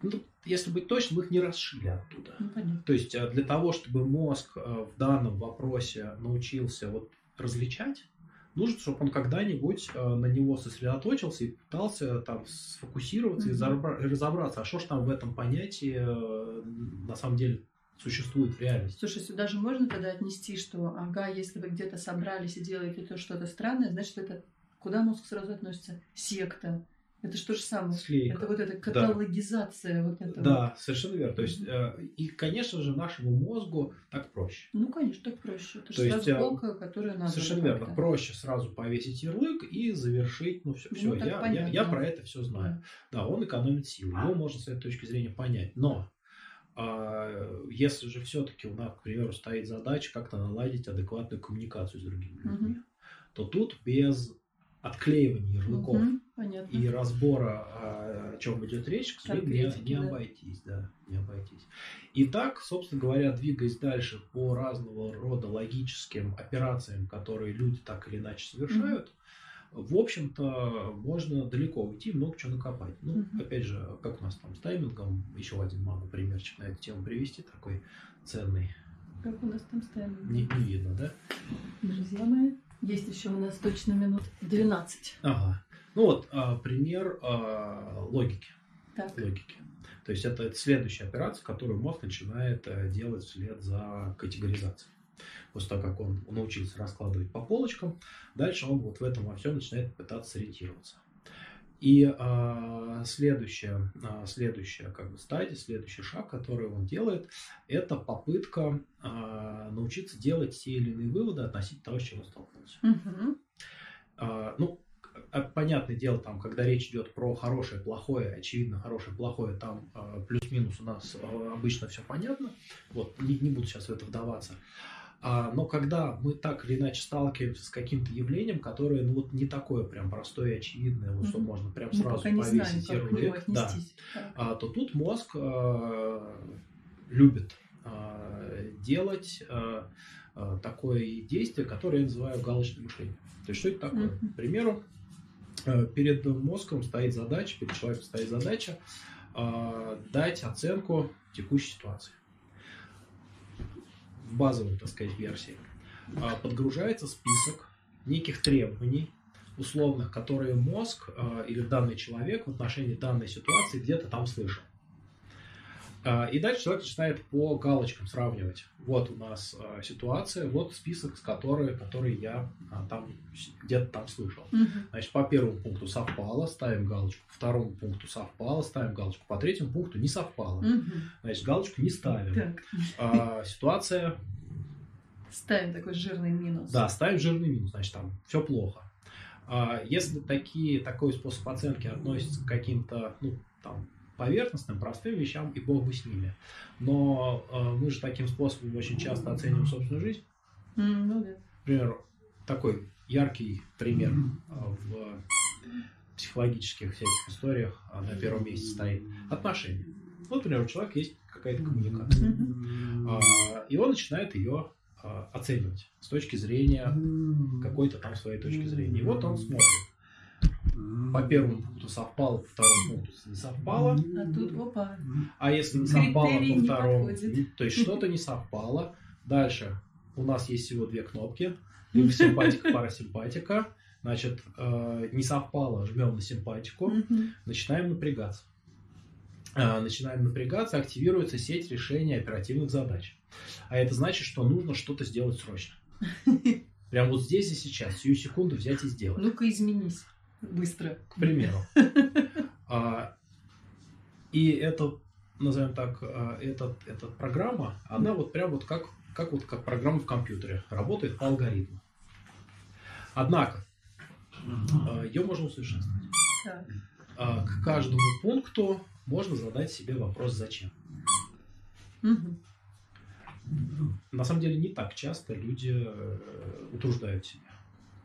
Ну, если быть точным, их не расшили оттуда. Ну, понятно. То есть а, для того, чтобы мозг а, в данном вопросе научился вот различать, нужно, чтобы он когда-нибудь а, на него сосредоточился и пытался там сфокусироваться mm-hmm. и разобраться, а что ж там в этом понятии на самом деле существует в реальности. Слушай, сюда же можно тогда отнести, что, ага, если вы где-то собрались и делаете то что-то странное, значит, это куда мозг сразу относится? Секта. Это что же самое? Слейка. Это вот эта каталогизация да. вот этого. Да, совершенно верно. То есть, э, и, конечно же, нашему мозгу так проще. Ну, конечно, так проще. Это то же есть, разболка, которая надо. Совершенно верно. Проще сразу повесить ярлык и завершить. Ну, все, ну, все я, я, я про это все знаю. Да. он экономит силы. Его можно с этой точки зрения понять. Но если же все-таки у нас, к примеру, стоит задача как-то наладить адекватную коммуникацию с другими людьми, угу. то тут без отклеивания ярлыков угу, и разбора, о чем идет речь, к сожалению, не, не обойтись, да, не обойтись. И так, собственно говоря, двигаясь дальше по разного рода логическим операциям, которые люди так или иначе совершают, в общем-то, можно далеко уйти, много чего накопать. Ну, угу. опять же, как у нас там с таймингом, еще один могу примерчик на эту тему привести, такой ценный. Как у нас там с таймингом? Не, не видно, да? Друзья мои, есть еще у нас точно минут 12. Ага. Ну вот, а, пример а, логики. Так. Логики. То есть это, следующая операция, которую мозг начинает а, делать вслед за категоризацией после того, как он научился раскладывать по полочкам, дальше он вот в этом во всем начинает пытаться сориентироваться. И а, следующая, а, следующая как бы стадия, следующий шаг, который он делает, это попытка а, научиться делать те или иные выводы относительно того, с чем он столкнулся. Угу. А, ну, понятное дело, там, когда речь идет про хорошее, плохое, очевидно, хорошее, плохое, там а, плюс-минус у нас а, обычно все понятно. Вот, не, не буду сейчас в это вдаваться. Но когда мы так или иначе сталкиваемся с каким-то явлением, которое ну, вот не такое прям простое и очевидное, вот, что можно прям сразу повесить как к нему ярлык, да, а, то тут мозг а, любит а, делать а, а, такое действие, которое я называю галочным мышлением. То есть что это такое? К примеру, перед мозгом стоит задача, перед человеком стоит задача а, дать оценку текущей ситуации. В базовой, так сказать, версии а, подгружается список неких требований, условных, которые мозг а, или данный человек в отношении данной ситуации где-то там слышал. А, И дальше человек начинает по галочкам сравнивать. Вот у нас а, ситуация, вот список, с которой, который я а, там где-то там слышал. Мгм. Значит, по первому пункту совпало, ставим галочку. По второму пункту совпало, ставим галочку. По третьему пункту не совпало. Мгм. Значит, галочку не ставим. Так, А, ситуация, ставим такой жирный минус. да, ставим жирный минус, значит, там все плохо. А, если такие, такой способ оценки относится к каким-то, ну, там, поверхностным, простым вещам, и бог бы с ними. Но а, мы же таким способом очень часто оцениваем собственную жизнь. Ну да. Например, такой яркий пример а, в психологических всяких историях а, на первом месте стоит отношения. Вот, например, у человека есть какая-то коммуникация, а, и он начинает ее оценивать с точки зрения какой-то там своей точки зрения. И вот он смотрит. По первому пункту совпало, по второму пункту не совпало. А тут, опа, А если не совпало Критерий по не второму, подходит. то есть что-то не совпало. Дальше у нас есть всего две кнопки. Либо симпатика, парасимпатика. Значит, э, не совпало, жмем на симпатику, начинаем напрягаться. А, Начинаем напрягаться, активируется сеть решения оперативных задач. А это значит, что нужно что-то сделать срочно. Прям вот здесь и сейчас, сию секунду взять и сделать. ну-ка изменись быстро. К примеру. А, И это, назовем так, а, этот, эта программа, она вот прям вот как, как вот как программа в компьютере, работает по алгоритму. Однако, ее можно усовершенствовать. Так. А, К каждому пункту можно задать себе вопрос «Зачем?». Мгм. На самом деле не так часто люди э, утруждают себя.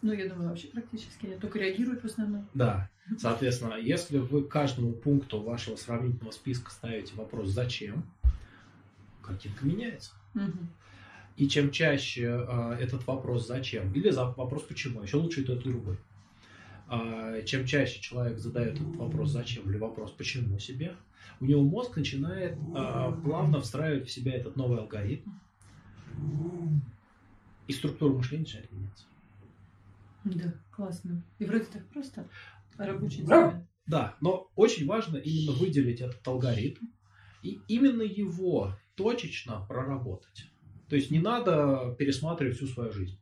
Ну, я думаю, вообще практически нет. Только реагируют в основном. Да, соответственно, если вы каждому пункту вашего сравнительного списка ставите вопрос «Зачем?», картинка меняется. И чем чаще э, этот вопрос «Зачем?» или за вопрос «Почему?», еще лучше и тот, и другой. А, чем чаще человек задает этот вопрос «Зачем?» или вопрос «Почему?» себе, у него мозг начинает а, плавно встраивать в себя этот новый алгоритм, и структура мышления начинает меняться. Да, классно. И вроде так просто. Рабочий день. Да, но очень важно именно выделить этот алгоритм и именно его точечно проработать. То есть не надо пересматривать всю свою жизнь.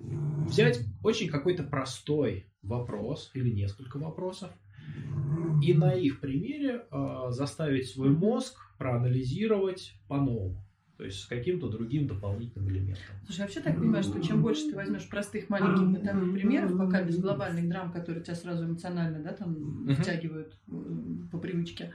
Взять очень какой-то простой вопрос или несколько вопросов и на их примере э, заставить свой мозг проанализировать по-новому. То есть с каким-то другим дополнительным элементом. Слушай, вообще так понимаю, что чем больше ты возьмешь простых маленьких бытовых примеров, пока без глобальных драм, которые тебя сразу эмоционально, да, там втягивают по привычке,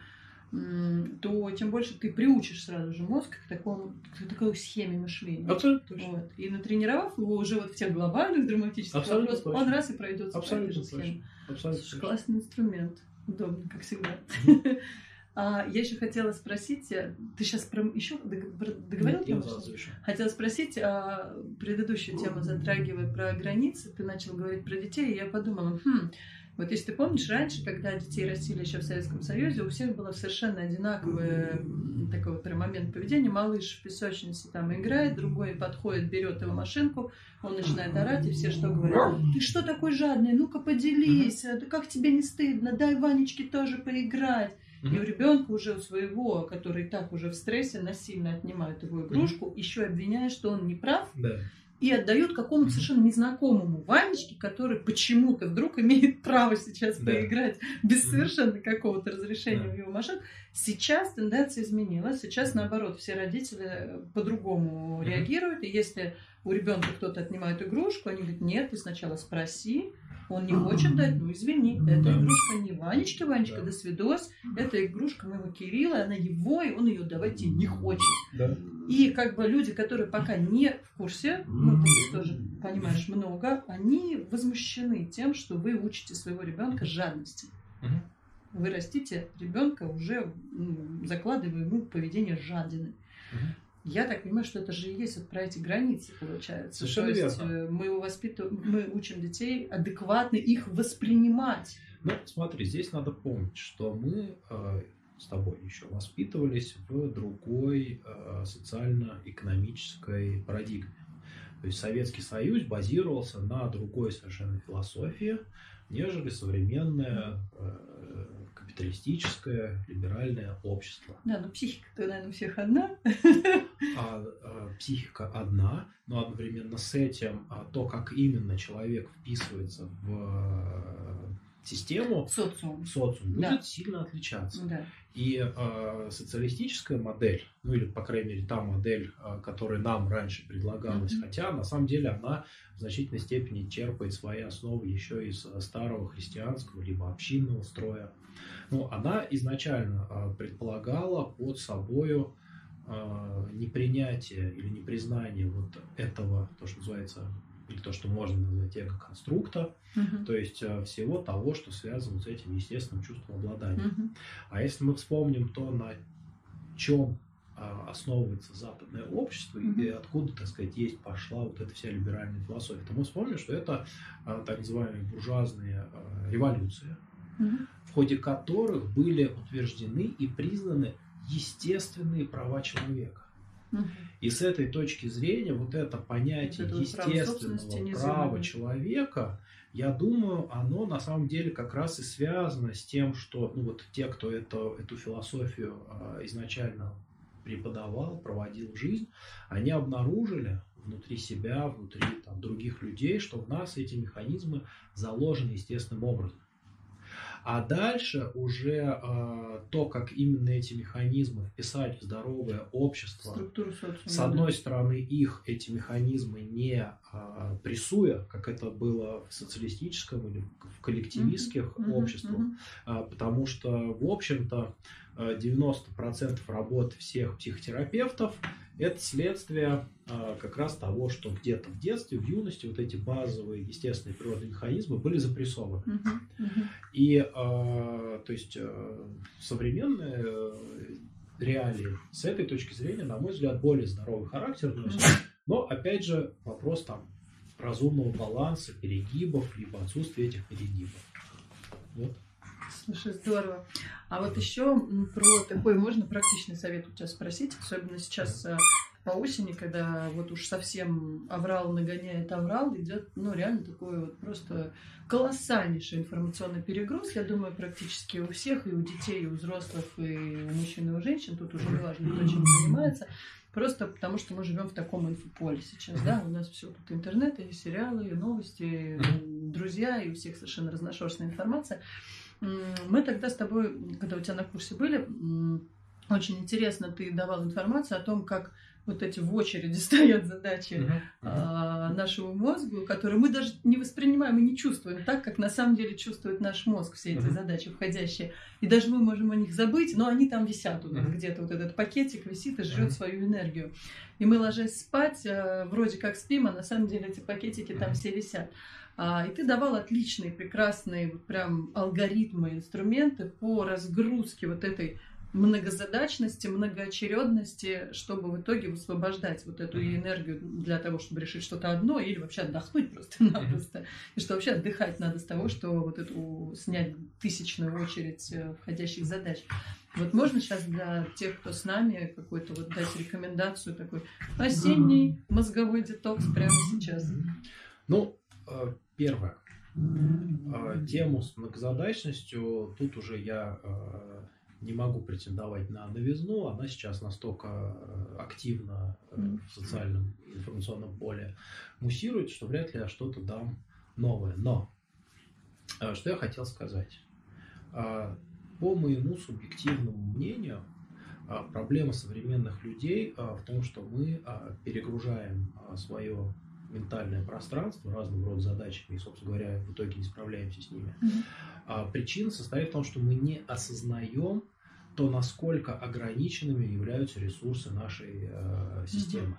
то тем больше ты приучишь сразу же мозг к такому, к такой схеме мышления. Абсолютно точно. Вот. И натренировав его уже вот в тех глобальных драматических Абсолютно вопросах, он точно. раз и пройдет Абсолютно точно. Абсолютно Слушай, точно. классный инструмент. Удобно, как всегда. А, я еще хотела спросить, э, ты сейчас про еще договорил? Нет, я. Хотела спросить, а, предыдущую тему затрагивая про границы, ты начал говорить про детей, и я подумала, хм, вот если ты помнишь, раньше, когда детей растили еще в Советском Союзе, у всех было совершенно одинаковое такой вот прям момент поведения. Малыш в песочнице там играет, другой подходит, берет его машинку, он начинает орать, и все что говорят? Ты что такой жадный? Ну-ка поделись, а, да как тебе не стыдно? Дай Ванечке тоже поиграть. И у ребенка уже у своего, который так уже в стрессе, насильно отнимают его игрушку, еще обвиняя, что он не прав, Да. и отдают какому-то совершенно незнакомому Ванечке, который почему-то вдруг имеет право сейчас Да. поиграть без совершенно какого-то разрешения Да. в его машину. Сейчас тенденция изменилась. Сейчас, наоборот, все родители э, по-другому реагируют. И если у ребенка кто-то отнимает игрушку, они говорят, нет, ты сначала спроси, Он не хочет дать, ну извини, эта игрушка не Ванечки, Ванечка, да. до свидос, это игрушка моего Кирилла, она его, и он ее давать не хочет. Да. И как бы люди, которые пока не в курсе, ну ты тоже понимаешь много, они возмущены тем, что вы учите своего ребенка жадности. Вы растите ребенка уже закладывая ему поведение жадины. Я так понимаю, что это же и есть вот про эти границы, получается. Совершенно То есть верно. Э, мы воспитываем, мы учим детей адекватно их воспринимать. Ну, смотри, здесь надо помнить, что мы э, с тобой еще воспитывались в другой э, социально-экономической парадигме. То есть Советский Союз базировался на другой совершенно философии, нежели современная э, капиталистическое либеральное общество. Да, но психика-то, наверное, у всех одна. А, а, психика одна, но одновременно с этим а, то, как именно человек вписывается в а, систему, социум, социум будет да. сильно отличаться. Да. И э, социалистическая модель, ну или, по крайней мере, та модель, э, которая нам раньше предлагалась, mm-hmm. хотя на самом деле она в значительной степени черпает свои основы еще из старого христианского либо общинного строя. Ну, она изначально э, предполагала под собою э, непринятие или непризнание вот этого, то, что называется или то, что можно назвать эго-конструкта, uh-huh. то есть э, всего того, что связано с этим естественным чувством обладания. Uh-huh. А если мы вспомним то, на чем а, основывается западное общество uh-huh. и откуда, так сказать, есть пошла вот эта вся либеральная философия, то мы вспомним, что это а, так называемые буржуазные а, революции, uh-huh. в ходе которых были утверждены и признаны естественные права человека. И с этой точки зрения вот это понятие это естественного права человека, я думаю, оно на самом деле как раз и связано с тем, что ну, вот те, кто это, эту философию изначально преподавал, проводил жизнь, они обнаружили внутри себя, внутри там, других людей, что в нас эти механизмы заложены естественным образом. А дальше уже э, то, как именно эти механизмы вписать в здоровое общество, с одной стороны, их эти механизмы не э, прессуя, как это было в социалистическом или в коллективистских uh-huh, обществах, uh-huh. Э, потому что, в общем-то, 90% работы всех психотерапевтов это следствие а, как раз того, что где-то в детстве, в юности вот эти базовые естественные природные механизмы были запрессованы. Uh-huh, uh-huh. И а, то есть а, современные э, реалии с этой точки зрения, на мой взгляд, более здоровый характер носят. Но опять же вопрос там разумного баланса, перегибов, либо отсутствия этих перегибов. Вот. Слушай, здорово. А вот еще про такой можно практичный совет у тебя спросить, особенно сейчас э, по осени, когда вот уж совсем аврал нагоняет аврал, идет, ну, реально такой вот просто колоссальнейший информационный перегруз. Я думаю, практически у всех, и у детей, и у взрослых, и у мужчин, и у женщин, тут уже не важно, кто чем занимается. Просто потому, что мы живем в таком инфополе сейчас, да, у нас все тут интернет, и сериалы, и новости, и друзья, и у всех совершенно разношерстная информация. Мы тогда с тобой, когда у тебя на курсе были, очень интересно ты давал информацию о том, как вот эти в очереди стоят задачи uh-huh. Uh-huh. нашему мозгу, которые мы даже не воспринимаем и не чувствуем так, как на самом деле чувствует наш мозг все эти uh-huh. задачи входящие. И даже мы можем о них забыть, но они там висят вот uh-huh. где-то, вот этот пакетик висит и жрет uh-huh. свою энергию. И мы, ложась спать, э, вроде как спим, а на самом деле эти пакетики uh-huh. там все висят. А, и ты давал отличные, прекрасные, вот прям алгоритмы, инструменты по разгрузке вот этой многозадачности, многоочередности, чтобы в итоге высвобождать вот эту mm-hmm. энергию для того, чтобы решить что-то одно или вообще отдохнуть просто-напросто. Mm-hmm. И что вообще отдыхать надо с того, что вот эту снять тысячную очередь э, входящих задач. Вот можно сейчас для тех, кто с нами, какой-то вот дать рекомендацию такой осенний мозговой детокс прямо сейчас? Ну, первое. Э, тему с многозадачностью тут уже я не могу претендовать на новизну, она сейчас настолько э, активно э, в социальном информационном поле муссирует, что вряд ли я что-то дам новое. Но э, что я хотел сказать? По моему субъективному мнению, проблема современных людей в том, что мы перегружаем свое ментальное пространство разного рода задачами, и, собственно говоря, в итоге не справляемся с ними. Mm-hmm. А причина состоит в том, что мы не осознаем то, насколько ограниченными являются ресурсы нашей э, системы.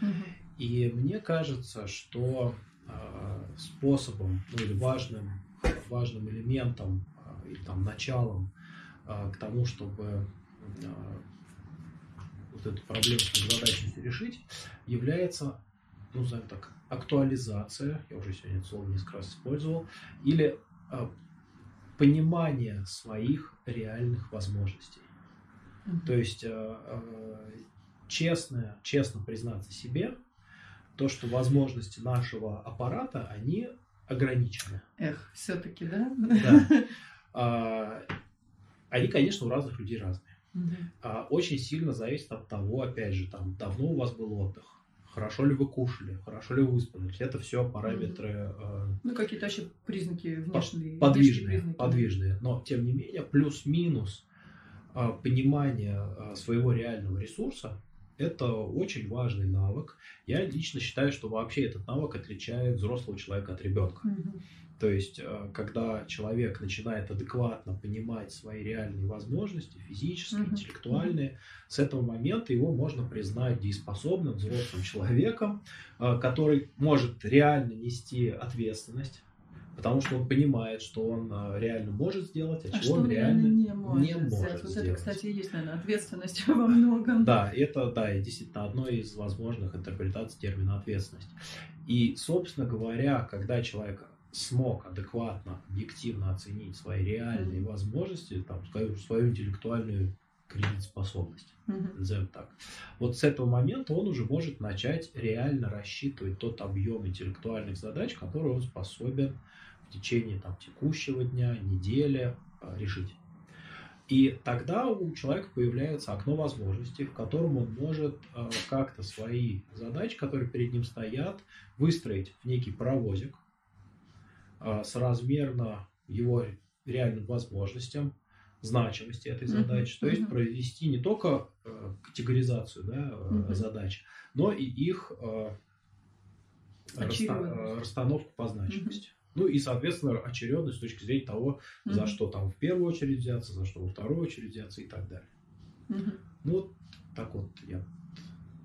Mm-hmm. И мне кажется, что э, способом ну, или важным, важным элементом э, или там началом э, к тому, чтобы э, вот эту проблему с задачностью решить, является ну, назовем так, актуализация, я уже сегодня это слово несколько раз использовал, или э, понимание своих реальных возможностей. Mm-hmm. То есть э, э, честно, честно признаться себе, то, что возможности нашего аппарата, они ограничены. Эх, все-таки, да? Да. А, они, конечно, у разных людей разные. Угу. А, очень сильно зависит от того, опять же, там, давно у вас был отдых, хорошо ли вы кушали, хорошо ли вы выспались. Это все параметры. Э, ну, какие-то вообще признаки внешние. Подвижные, признаки. подвижные. Но, тем не менее, плюс-минус э, понимание э, своего реального ресурса – это очень важный навык. Я лично считаю, что вообще этот навык отличает взрослого человека от ребенка. Угу. То есть, э, когда человек начинает адекватно понимать свои реальные возможности, физические, mm-hmm. интеллектуальные, с этого момента его можно признать дееспособным взрослым человеком, э, который может реально нести ответственность потому что он понимает, что он э, реально может сделать, а, а чего он реально не может, не может сделать. Вот это, кстати, и есть, наверное, ответственность во многом. Да, это, да, действительно одно из возможных интерпретаций термина ответственность. И, собственно говоря, когда человек смог адекватно, объективно оценить свои реальные возможности, там, свою, свою интеллектуальную кредитоспособность, mm-hmm. назовем так. Вот с этого момента он уже может начать реально рассчитывать тот объем интеллектуальных задач, которые он способен в течение там, текущего дня, недели а, решить. И тогда у человека появляется окно возможностей, в котором он может э, как-то свои задачи, которые перед ним стоят, выстроить в некий паровозик, соразмерно его реальным возможностям, значимости этой задачи. Mm-hmm. То есть провести не только э, категоризацию да, mm-hmm. задач, но и их э, расста- расстановку по значимости. Mm-hmm. Ну и, соответственно, очередность с точки зрения того, mm-hmm. за что там в первую очередь взяться, за что во вторую очередь взяться и так далее. Mm-hmm. Ну, вот так вот я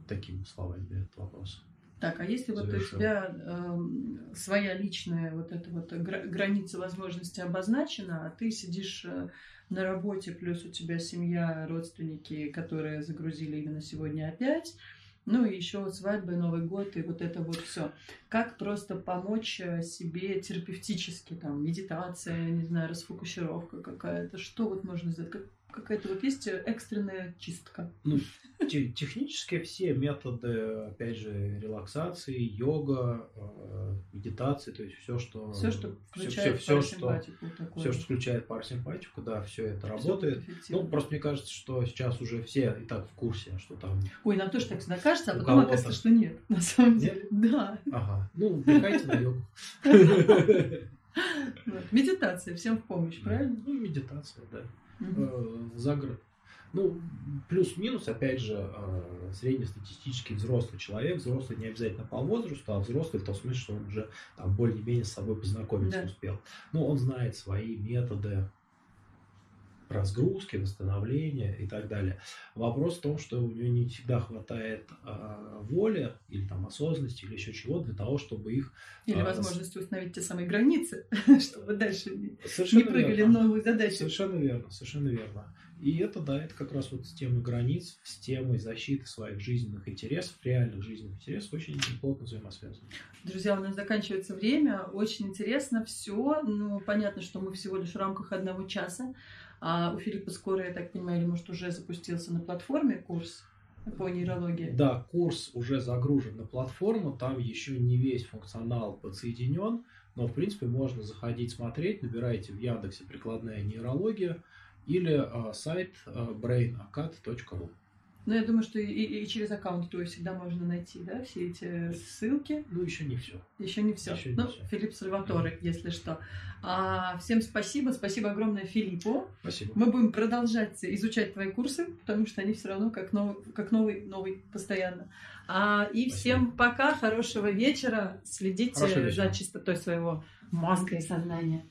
такими словами этот вопрос. Так, а если вот у тебя э, своя личная вот эта вот граница возможности обозначена, а ты сидишь э, на работе, плюс у тебя семья, родственники, которые загрузили именно сегодня опять, ну и еще свадьба, Новый год и вот это вот все. Как просто помочь э, себе терапевтически, там, медитация, не знаю, расфокусировка какая-то, что вот можно сделать, как, какая-то вот есть экстренная чистка? Ну, технически все методы, опять же, релаксации, йога, э, медитации, то есть все, что все, что включает все, все, что, все, что включает парасимпатику, да, все это работает. ну, просто мне кажется, что сейчас уже все и так в курсе, что там. Ой, нам тоже так всегда кажется, а потом оказывается, что нет, на самом деле. Да. Ага. Ну, приходите на йогу. Медитация всем в помощь, правильно? Ну, медитация, да угу. за город. Ну, плюс-минус, опять же, э, среднестатистический взрослый человек, взрослый не обязательно по возрасту, а взрослый в том смысле, что он уже там более-менее с собой познакомиться да. успел. Но он знает свои методы разгрузки, восстановления и так далее. Вопрос в том, что у него не всегда хватает э, воли или там осознанности или еще чего для того, чтобы их... Или э, возможности установить те самые границы, чтобы дальше не прыгали в новые задачи. Совершенно верно, совершенно верно. И это, да, это как раз вот с темой границ, с темой защиты своих жизненных интересов, реальных жизненных интересов очень плотно взаимосвязаны. Друзья, у нас заканчивается время. Очень интересно все. Ну, понятно, что мы всего лишь в рамках одного часа. А у Филиппа скоро, я так понимаю, или может уже запустился на платформе курс по нейрологии? Да, курс уже загружен на платформу, там еще не весь функционал подсоединен, но в принципе можно заходить смотреть, набирайте в Яндексе прикладная нейрология или э, сайт э, brainacad.ru. Но я думаю, что и, и, и через аккаунт твой всегда можно найти, да, все эти ссылки. Ну, еще не все. Еще не все. Еще не ну, всё. Филипп Сальваторе, если что. А, всем спасибо. Спасибо огромное Филиппу. Спасибо. Мы будем продолжать изучать твои курсы, потому что они все равно как новый, как новый, новый постоянно. А, и Спасибо. всем пока, хорошего вечера. Следите Хорошего за вечера. чистотой своего мозга и сознания.